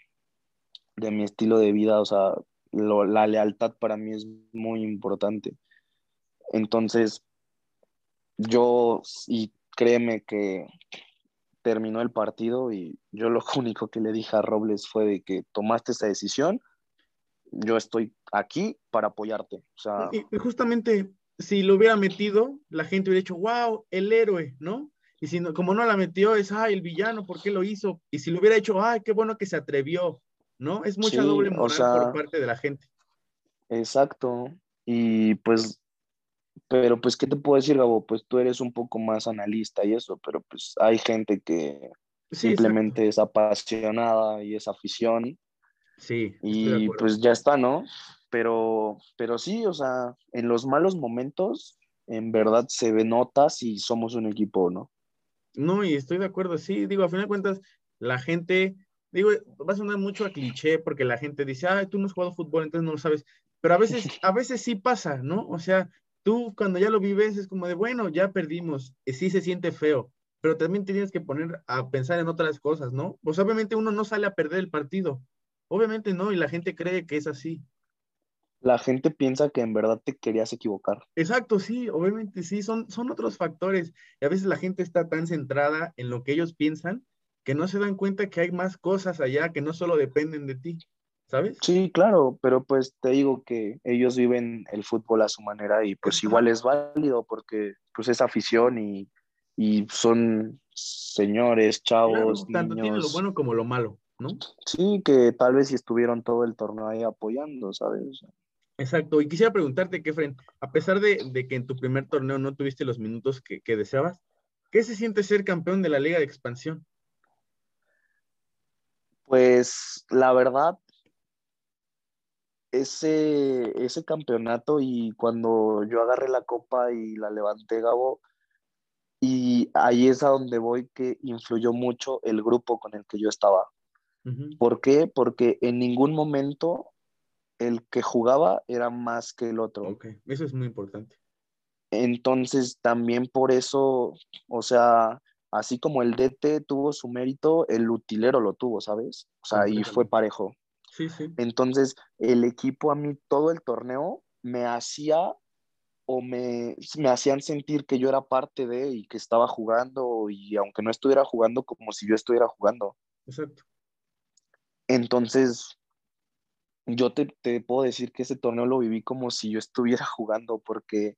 de mi estilo de vida, o sea, lo- la lealtad para mí es muy importante. Entonces, yo, y créeme que terminó el partido y yo lo *laughs* único que le dije a Robles fue de que tomaste esa decisión, yo estoy aquí para apoyarte. O sea, y, justamente si lo hubiera metido, la gente hubiera dicho, wow, el héroe, ¿no? Y si no, como no la metió, es, ay, el villano, ¿por qué lo hizo? Y si lo hubiera hecho, ay, qué bueno que se atrevió, ¿no? Es mucha doble moral por parte de la gente. Exacto. Y pues, pero pues, ¿qué te puedo decir, Gabo? Pues tú eres un poco más analista y eso, pero pues hay gente que simplemente es apasionada y es afición. Sí. Y pues ya está, ¿no? Pero, pero sí, o sea, en los malos momentos, en verdad se ve notas y somos un equipo, ¿no? No, y estoy de acuerdo, sí, digo, a final de cuentas, la gente, digo, va a sonar mucho a cliché porque la gente dice, ah, tú no has jugado fútbol, entonces no lo sabes, pero a veces, *laughs* a veces sí pasa, ¿no? O sea, tú cuando ya lo vives es como de, bueno, ya perdimos, y sí se siente feo, pero también tienes que poner a pensar en otras cosas, ¿no? Pues obviamente uno no sale a perder el partido, obviamente no, y la gente cree que es así. La gente piensa que en verdad te querías equivocar. Exacto, sí, obviamente sí, son, son otros factores. Y a veces la gente está tan centrada en lo que ellos piensan que no se dan cuenta que hay más cosas allá que no solo dependen de ti. ¿sabes? Sí, claro, pero pues te digo que ellos viven el fútbol a su manera y pues igual es válido porque pues es afición y, son señores, chavos, tanto tiene lo bueno como lo malo, ¿no? Sí, que tal vez si estuvieron todo el torneo ahí apoyando, ¿sabes? Exacto, y quisiera preguntarte, Kefren, a pesar de, que en tu primer torneo no tuviste los minutos que, que deseabas, ¿qué se siente ser campeón de la Liga de Expansión? Pues la verdad, ese, ese campeonato y cuando yo agarré la copa y la levanté, Gabo, y ahí es a donde voy que influyó mucho el grupo con el que yo estaba. ¿Por qué? Porque en ningún momento el que jugaba era más que el otro. Ok, eso es muy importante. Entonces, también por eso, o sea, así como el DT tuvo su mérito, el utilero lo tuvo, ¿sabes? O sea, ahí fue parejo. Entonces, el equipo a mí todo el torneo me hacía o me, me hacían sentir que yo era parte de y que estaba jugando y aunque no estuviera jugando como si yo estuviera jugando. Exacto. Entonces, yo te, puedo decir que ese torneo lo viví como si yo estuviera *laughs* jugando porque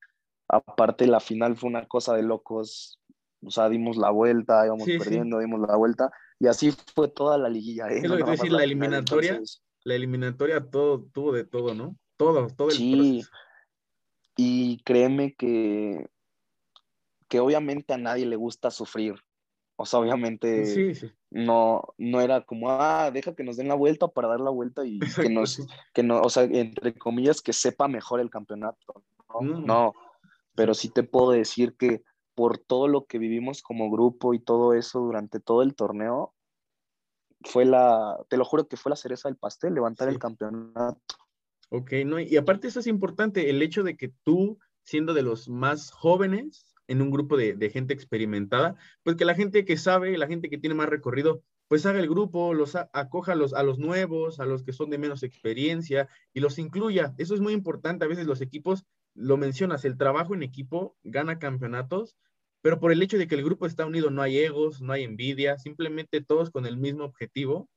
aparte la final fue una cosa de locos. O sea, dimos la vuelta, íbamos perdiendo, dimos la vuelta y así fue toda la liguilla. ¿eh? Es lo que decir, la, eliminatoria, la eliminatoria todo, tuvo de todo, ¿no? Todo, todo el sí. Y créeme que, que obviamente a nadie le gusta sufrir. O sea, obviamente No, no era como, ah, deja que nos den la vuelta para dar la vuelta y que nos, que no, o sea, entre comillas, que sepa mejor el campeonato. No, mm. no, pero sí te puedo decir que por todo lo que vivimos como grupo y todo eso durante todo el torneo, fue la, te lo juro que fue la cereza del pastel, levantar el campeonato. Ok, no, y aparte eso es importante, el hecho de que tú, siendo de los más jóvenes en un grupo de, gente experimentada, pues que la gente que sabe, la gente que tiene más recorrido, pues haga el grupo, los acoja a los, a los nuevos, a los que son de menos experiencia y los incluya. Eso es muy importante. A veces los equipos, lo mencionas, el trabajo en equipo gana campeonatos, pero por el hecho de que el grupo está unido no hay egos, no hay envidia, simplemente todos con el mismo objetivo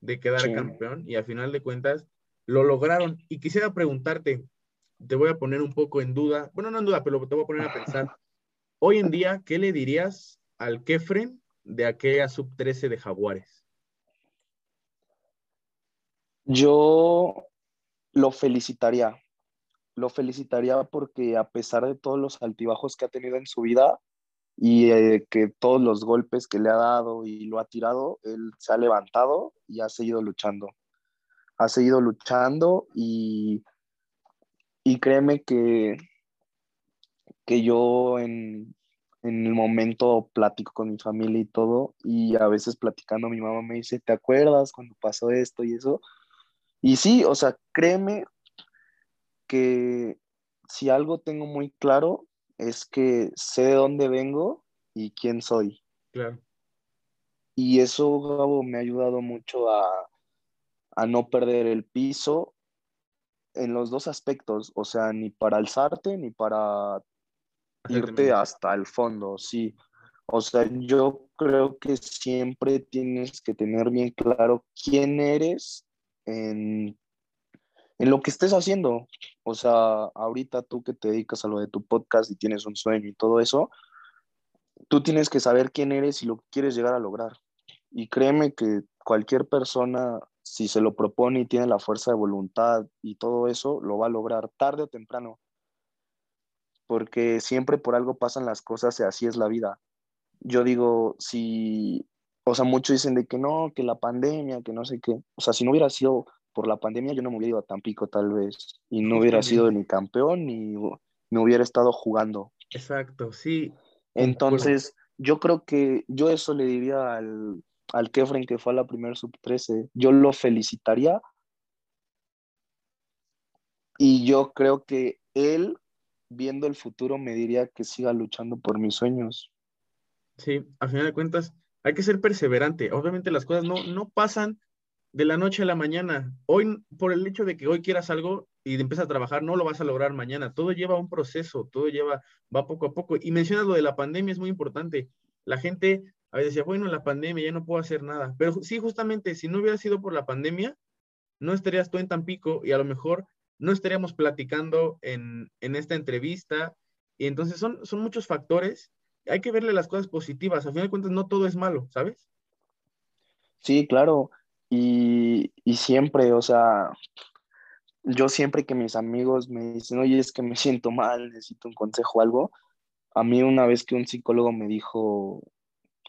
de quedar campeón y al final de cuentas lo lograron. Y quisiera preguntarte, te voy a poner un poco en duda, bueno, no en duda, pero te voy a poner a pensar, hoy en día, ¿qué le dirías al Kefren de aquella sub-13 de Jaguares? Yo lo felicitaría, lo felicitaría porque a pesar de todos los altibajos que ha tenido en su vida, y eh, que todos los golpes que le ha dado y lo ha tirado, él se ha levantado y ha seguido luchando. Ha seguido luchando y, y créeme que, que yo en, en el momento platico con mi familia y todo, y a veces platicando mi mamá me dice, ¿te acuerdas cuando pasó esto y eso? Y sí, o sea, créeme que si algo tengo muy claro es que sé de dónde vengo y quién soy. Claro. Y eso, Gabo, me ha ayudado mucho a, no perder el piso en los dos aspectos, o sea, ni para alzarte ni para irte hasta el fondo, sí. O sea, yo creo que siempre tienes que tener bien claro quién eres en, en lo que estés haciendo. O sea, ahorita tú que te dedicas a lo de tu podcast y tienes un sueño y todo eso, tú tienes que saber quién eres y lo que quieres llegar a lograr. Y créeme que cualquier persona, si se lo propone y tiene la fuerza de voluntad y todo eso, lo va a lograr tarde o temprano. Porque siempre por algo pasan las cosas y así es la vida. Yo digo, si, o sea, muchos dicen de que no, que la pandemia, que no sé qué. O sea, si no hubiera sido por la pandemia, yo no me hubiera ido a Tampico tal vez. Y no hubiera sido ni campeón ni me hubiera estado jugando. Exacto, sí. Entonces, yo creo que yo eso le diría al, al Kefren que fue a la primer sub-13. Yo lo felicitaría. Y yo creo que él, viendo el futuro, me diría que siga luchando por mis sueños. Sí, a final de cuentas, hay que ser perseverante. Obviamente las cosas no, no pasan de la noche a la mañana. Hoy, por el hecho de que hoy quieras algo y empiezas a trabajar, no lo vas a lograr mañana. Todo lleva un proceso, todo lleva, va poco a poco. Y mencionas lo de la pandemia, es muy importante. La gente a veces decía, bueno, la pandemia, ya no puedo hacer nada. Pero sí, justamente, si no hubiera sido por la pandemia, no estarías tú en Tampico y a lo mejor no estaríamos platicando en, en esta entrevista. Y entonces son, son muchos factores. Hay que verle las cosas positivas. A fin de cuentas, no todo es malo, ¿sabes? Sí, claro. Y, y siempre, o sea, yo siempre que mis amigos me dicen, oye, es que me *laughs* siento mal, necesito un consejo o algo, a mí una vez que un psicólogo me dijo,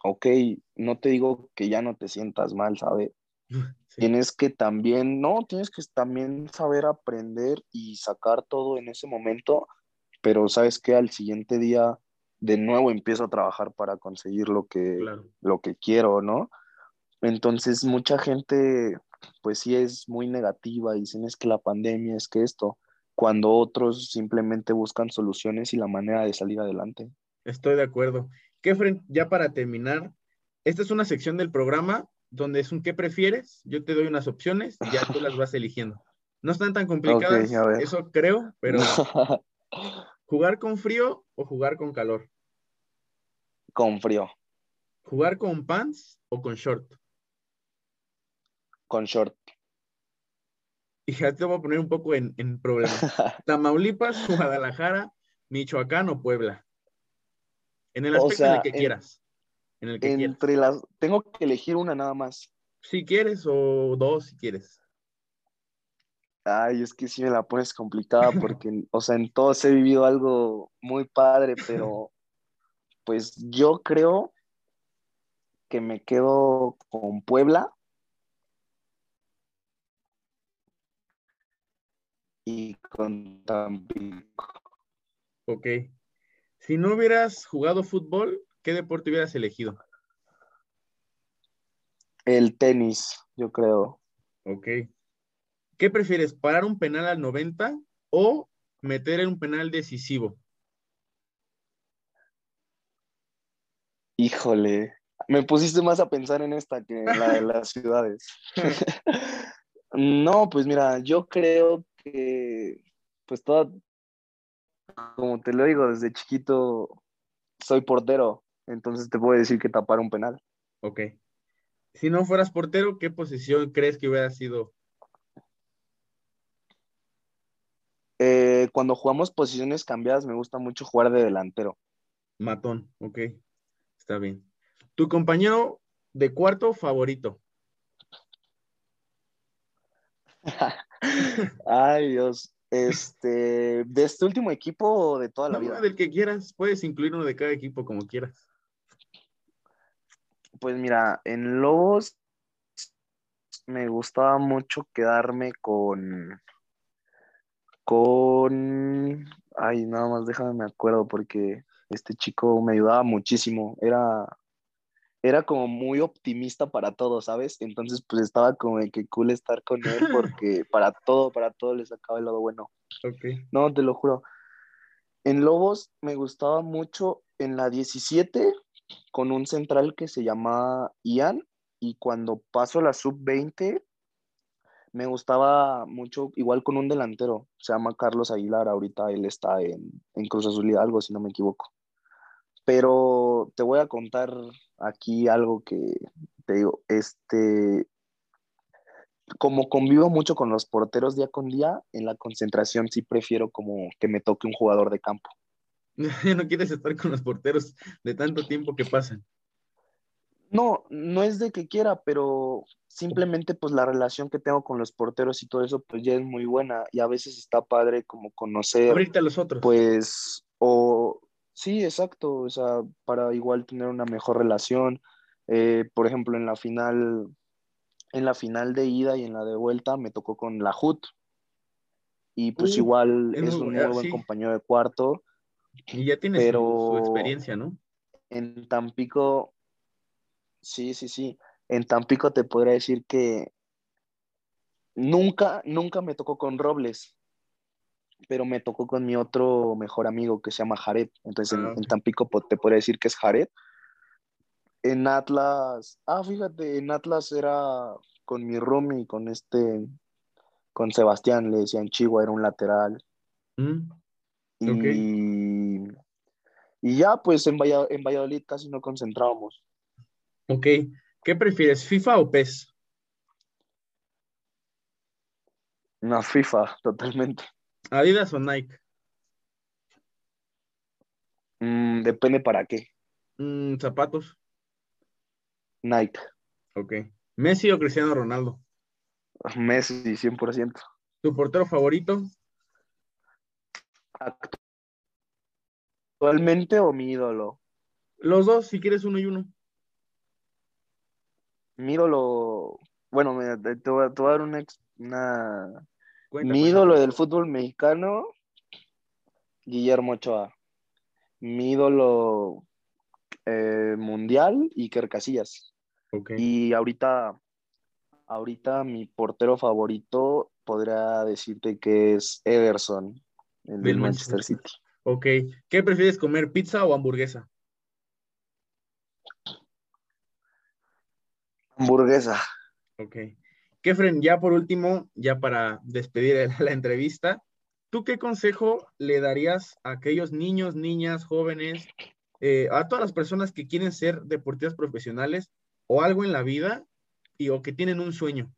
ok, no te digo que ya no te sientas mal, ¿sabes? *laughs* Tienes que también, no, tienes que también saber aprender y sacar todo en ese momento, pero sabes que al siguiente día de nuevo empiezo a trabajar para conseguir lo que, lo que quiero, ¿no? Entonces mucha gente pues sí es muy negativa dicen es que la pandemia, es que esto, cuando otros simplemente buscan soluciones y la manera de salir adelante. Estoy de acuerdo. Kefren, ya para terminar, esta es una sección del programa donde es un ¿qué prefieres? Yo te doy unas opciones y ya tú las *laughs* vas eligiendo. No están tan complicadas, eso creo, pero *laughs* ¿jugar con frío o jugar con calor? Con frío. ¿Jugar con pants o con short? Con short. Y ya te voy a poner un poco en, en problema. *laughs* Tamaulipas, Guadalajara, Michoacán o Puebla. En el aspecto el que quieras. En el que entre las. Tengo que elegir una nada más. Si quieres, o dos si quieres. Ay, es que sí me la pones complicada *laughs* porque, o sea, en todos he vivido algo muy padre, pero pues yo creo que me quedo con Puebla y con Tampico. Ok. Si no hubieras jugado fútbol, ¿qué deporte hubieras elegido? El tenis, yo creo. Ok. ¿Qué prefieres, parar un penal al 90 o meter en un penal decisivo? Híjole, me pusiste más a pensar en esta que en la de las *laughs* ciudades. no, pues mira, yo creo que pues toda, como te lo digo, desde chiquito soy portero, entonces te puedo decir que tapar un penal. Ok. Si no fueras portero, ¿qué posición crees que hubiera sido? Eh, cuando jugamos posiciones cambiadas, me gusta mucho jugar de delantero. Matón, ok. Está bien. ¿Tu compañero de cuarto favorito? *laughs* Ay, Dios. Este, ¿de este último equipo o de toda la vida? Del que quieras, puedes incluir uno de cada equipo como quieras. Pues mira, en Lobos me gustaba mucho quedarme con. Con. Ay, nada más déjame me acuerdo porque este chico me ayudaba muchísimo. Era era como muy optimista para todo, ¿sabes? Entonces, pues estaba como de que cool estar con él *laughs* porque para todo, para todo le sacaba el lado bueno. Ok. No, te lo juro. En Lobos me gustaba mucho en la 17 con un central que se llama Ian y cuando paso la sub-20 me gustaba mucho igual con un delantero, se llama Carlos Aguilar, ahorita él está en, en Cruz Azul Hidalgo, si no me equivoco Pero te voy a contar aquí algo que te digo, este, como convivo mucho con los porteros día con día, en la concentración sí prefiero como que me toque un jugador de campo. *laughs* no quieres estar con los porteros de tanto tiempo que pasan. No, no es de que quiera, pero simplemente pues la relación que tengo con los porteros y todo eso pues ya es muy buena y a veces está padre como conocer. Abrirte a los otros. Pues, o sí, exacto, o sea, para igual tener una mejor relación. Eh, por ejemplo, en la final, en la final de ida y en la de vuelta me tocó con la HUT. Y pues Uh, igual es un muy buen sí. compañero de cuarto. Y ya tienes su- Pero- su, experiencia, ¿no? En Tampico, sí, sí, sí. En Tampico te podría decir que nunca, nunca me tocó con Robles, pero me tocó con mi otro mejor amigo que se llama Jared. Entonces en, Ah, en. Tampico po- te podría decir que es Jared. En Atlas, ah, fíjate, en Atlas era con mi roomie, con este, con Sebastián, le decían Chihuahua, era un lateral. Mm, Y, y ya, pues en, Valla- en Valladolid casi no concentrábamos. ok. ¿Qué prefieres, FIFA o PES? Una FIFA, totalmente. ¿Adidas o Nike? Mm, depende para qué. Mm, ¿Zapatos? Nike, Ok. ¿Messi o Cristiano Ronaldo? Messi, 100%. ¿Tu portero favorito? ¿Actualmente o mi ídolo? Los dos, si quieres uno y uno. Mi ídolo, bueno, te, te voy, a, dar una, ex- una- Mi ídolo del fútbol mexicano, Guillermo Ochoa. Mi ídolo eh, mundial, Iker Casillas. Y ahorita, ahorita mi portero favorito podría decirte que es Ederson, el Del Manchester Manchester City. Ok. ¿Qué prefieres comer, pizza o hamburguesa? Hamburguesa. Ok. Kefren, ya por último, ya para despedir *laughs* la entrevista, ¿tú qué consejo le darías a aquellos niños, niñas, jóvenes, eh, a todas las personas que quieren ser deportistas profesionales o algo en la vida y o que tienen un sueño?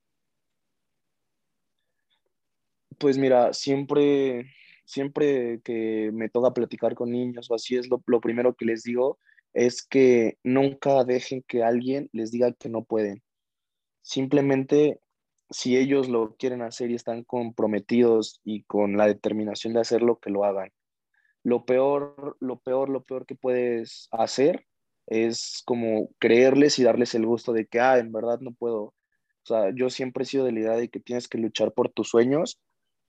Pues mira, siempre, siempre que me toca platicar con niños o así es lo, lo primero que les digo es que nunca dejen que alguien les diga que no pueden. Simplemente si ellos lo quieren hacer y están comprometidos y con la determinación de hacerlo, que lo hagan. Lo peor, lo peor, lo peor que puedes hacer es como creerles y darles el gusto de que, ah, en verdad no puedo. O sea, yo siempre he sido de la idea de que tienes que luchar por tus sueños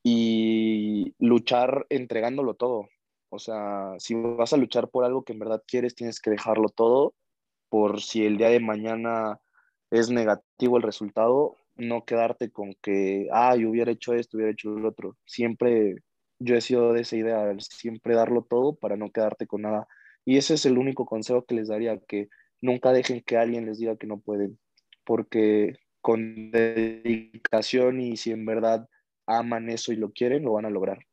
y luchar entregándolo todo. O sea, si vas a luchar por algo que en verdad quieres, tienes que dejarlo todo por si el día de mañana es negativo el resultado, no quedarte con que, ah, yo hubiera hecho esto, hubiera hecho lo otro. Siempre yo he sido de esa idea, siempre darlo todo para no quedarte con nada. Y ese es el único consejo que les daría, que nunca dejen que alguien les diga que no pueden, porque con dedicación y si en verdad aman eso y lo quieren, lo van a lograr.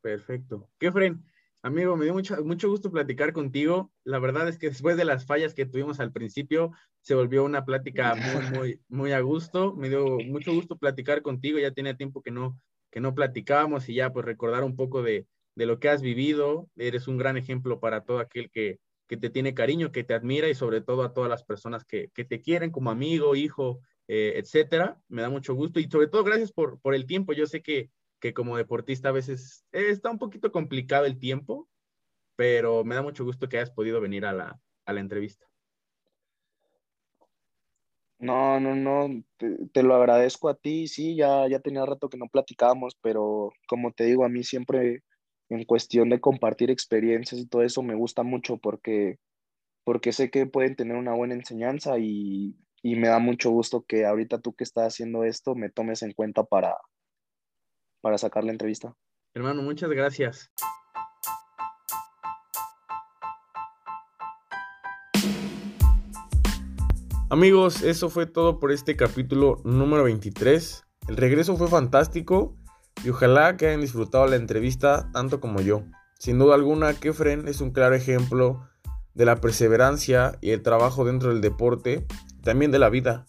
Perfecto. Kefren, amigo, me dio mucho, mucho gusto platicar contigo. La verdad es que después de las fallas que tuvimos al principio, se volvió una plática muy, *laughs* muy, muy a gusto. Me dio mucho gusto platicar contigo. Ya tenía tiempo que no, que no platicábamos y ya pues recordar un poco de, de lo que has vivido. Eres un gran ejemplo para todo aquel que, que te tiene cariño, que te admira y sobre todo a todas las personas que, que te quieren como amigo, hijo, eh, etcétera. Me da mucho gusto y sobre todo gracias por, por el tiempo. Yo sé que, que como deportista a veces eh, está un poquito complicado el tiempo, pero me da mucho gusto que hayas podido venir a la, a la entrevista. No, no, no, te, te lo agradezco a ti, sí, ya, ya tenía rato que no platicábamos, pero como te digo, a mí siempre en cuestión de compartir experiencias y todo eso me gusta mucho porque, porque sé que pueden tener una buena enseñanza y, y me da mucho gusto que ahorita tú que estás haciendo esto me tomes en cuenta para, para sacar la entrevista. Hermano, muchas gracias. Amigos, eso fue todo por este capítulo número 23. El regreso fue fantástico y ojalá que hayan disfrutado la entrevista tanto como yo. Sin duda alguna, Kefren es un claro ejemplo de la perseverancia y el trabajo dentro del deporte, también de la vida.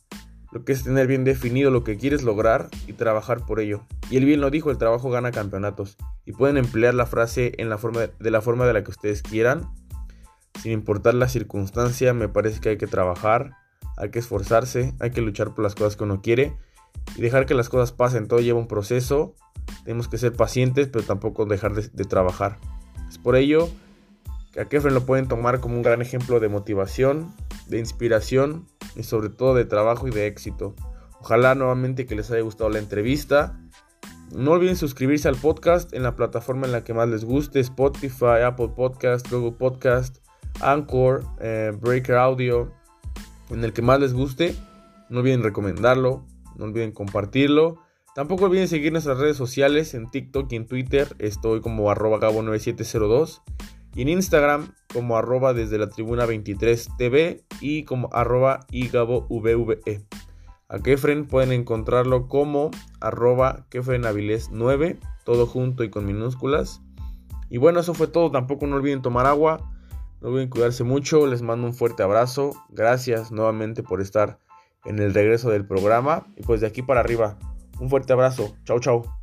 Lo que es tener bien definido lo que quieres lograr y trabajar por ello. Y él bien lo dijo, el trabajo gana campeonatos. Y pueden emplear la frase en la forma de la forma de la que ustedes quieran. Sin importar la circunstancia, me parece que hay que trabajar, hay que esforzarse, hay que luchar por las cosas que uno quiere y dejar que las cosas pasen. Todo lleva un proceso, tenemos que ser pacientes, pero tampoco dejar de, de trabajar. Es por ello que a Kefren lo pueden tomar como un gran ejemplo de motivación, de inspiración y sobre todo de trabajo y de éxito. Ojalá nuevamente que les haya gustado la entrevista. No olviden suscribirse al podcast en la plataforma en la que más les guste, Spotify, Apple Podcast, Google Podcast, Anchor, eh, Breaker Audio, en el que más les guste. No olviden recomendarlo, no olviden compartirlo. Tampoco olviden seguir nuestras redes sociales en TikTok y en Twitter. Estoy como arroba gabo9702. Y en Instagram como arroba desde la tribuna 23 TV y como arroba igabovve. A Kefren pueden encontrarlo como arroba Kefrenaviles 9, todo junto y con minúsculas. Y bueno, eso fue todo. Tampoco no olviden tomar agua. No olviden cuidarse mucho. Les mando un fuerte abrazo. Gracias nuevamente por estar en el regreso del programa. Y pues de aquí para arriba, un fuerte abrazo. Chau, chau.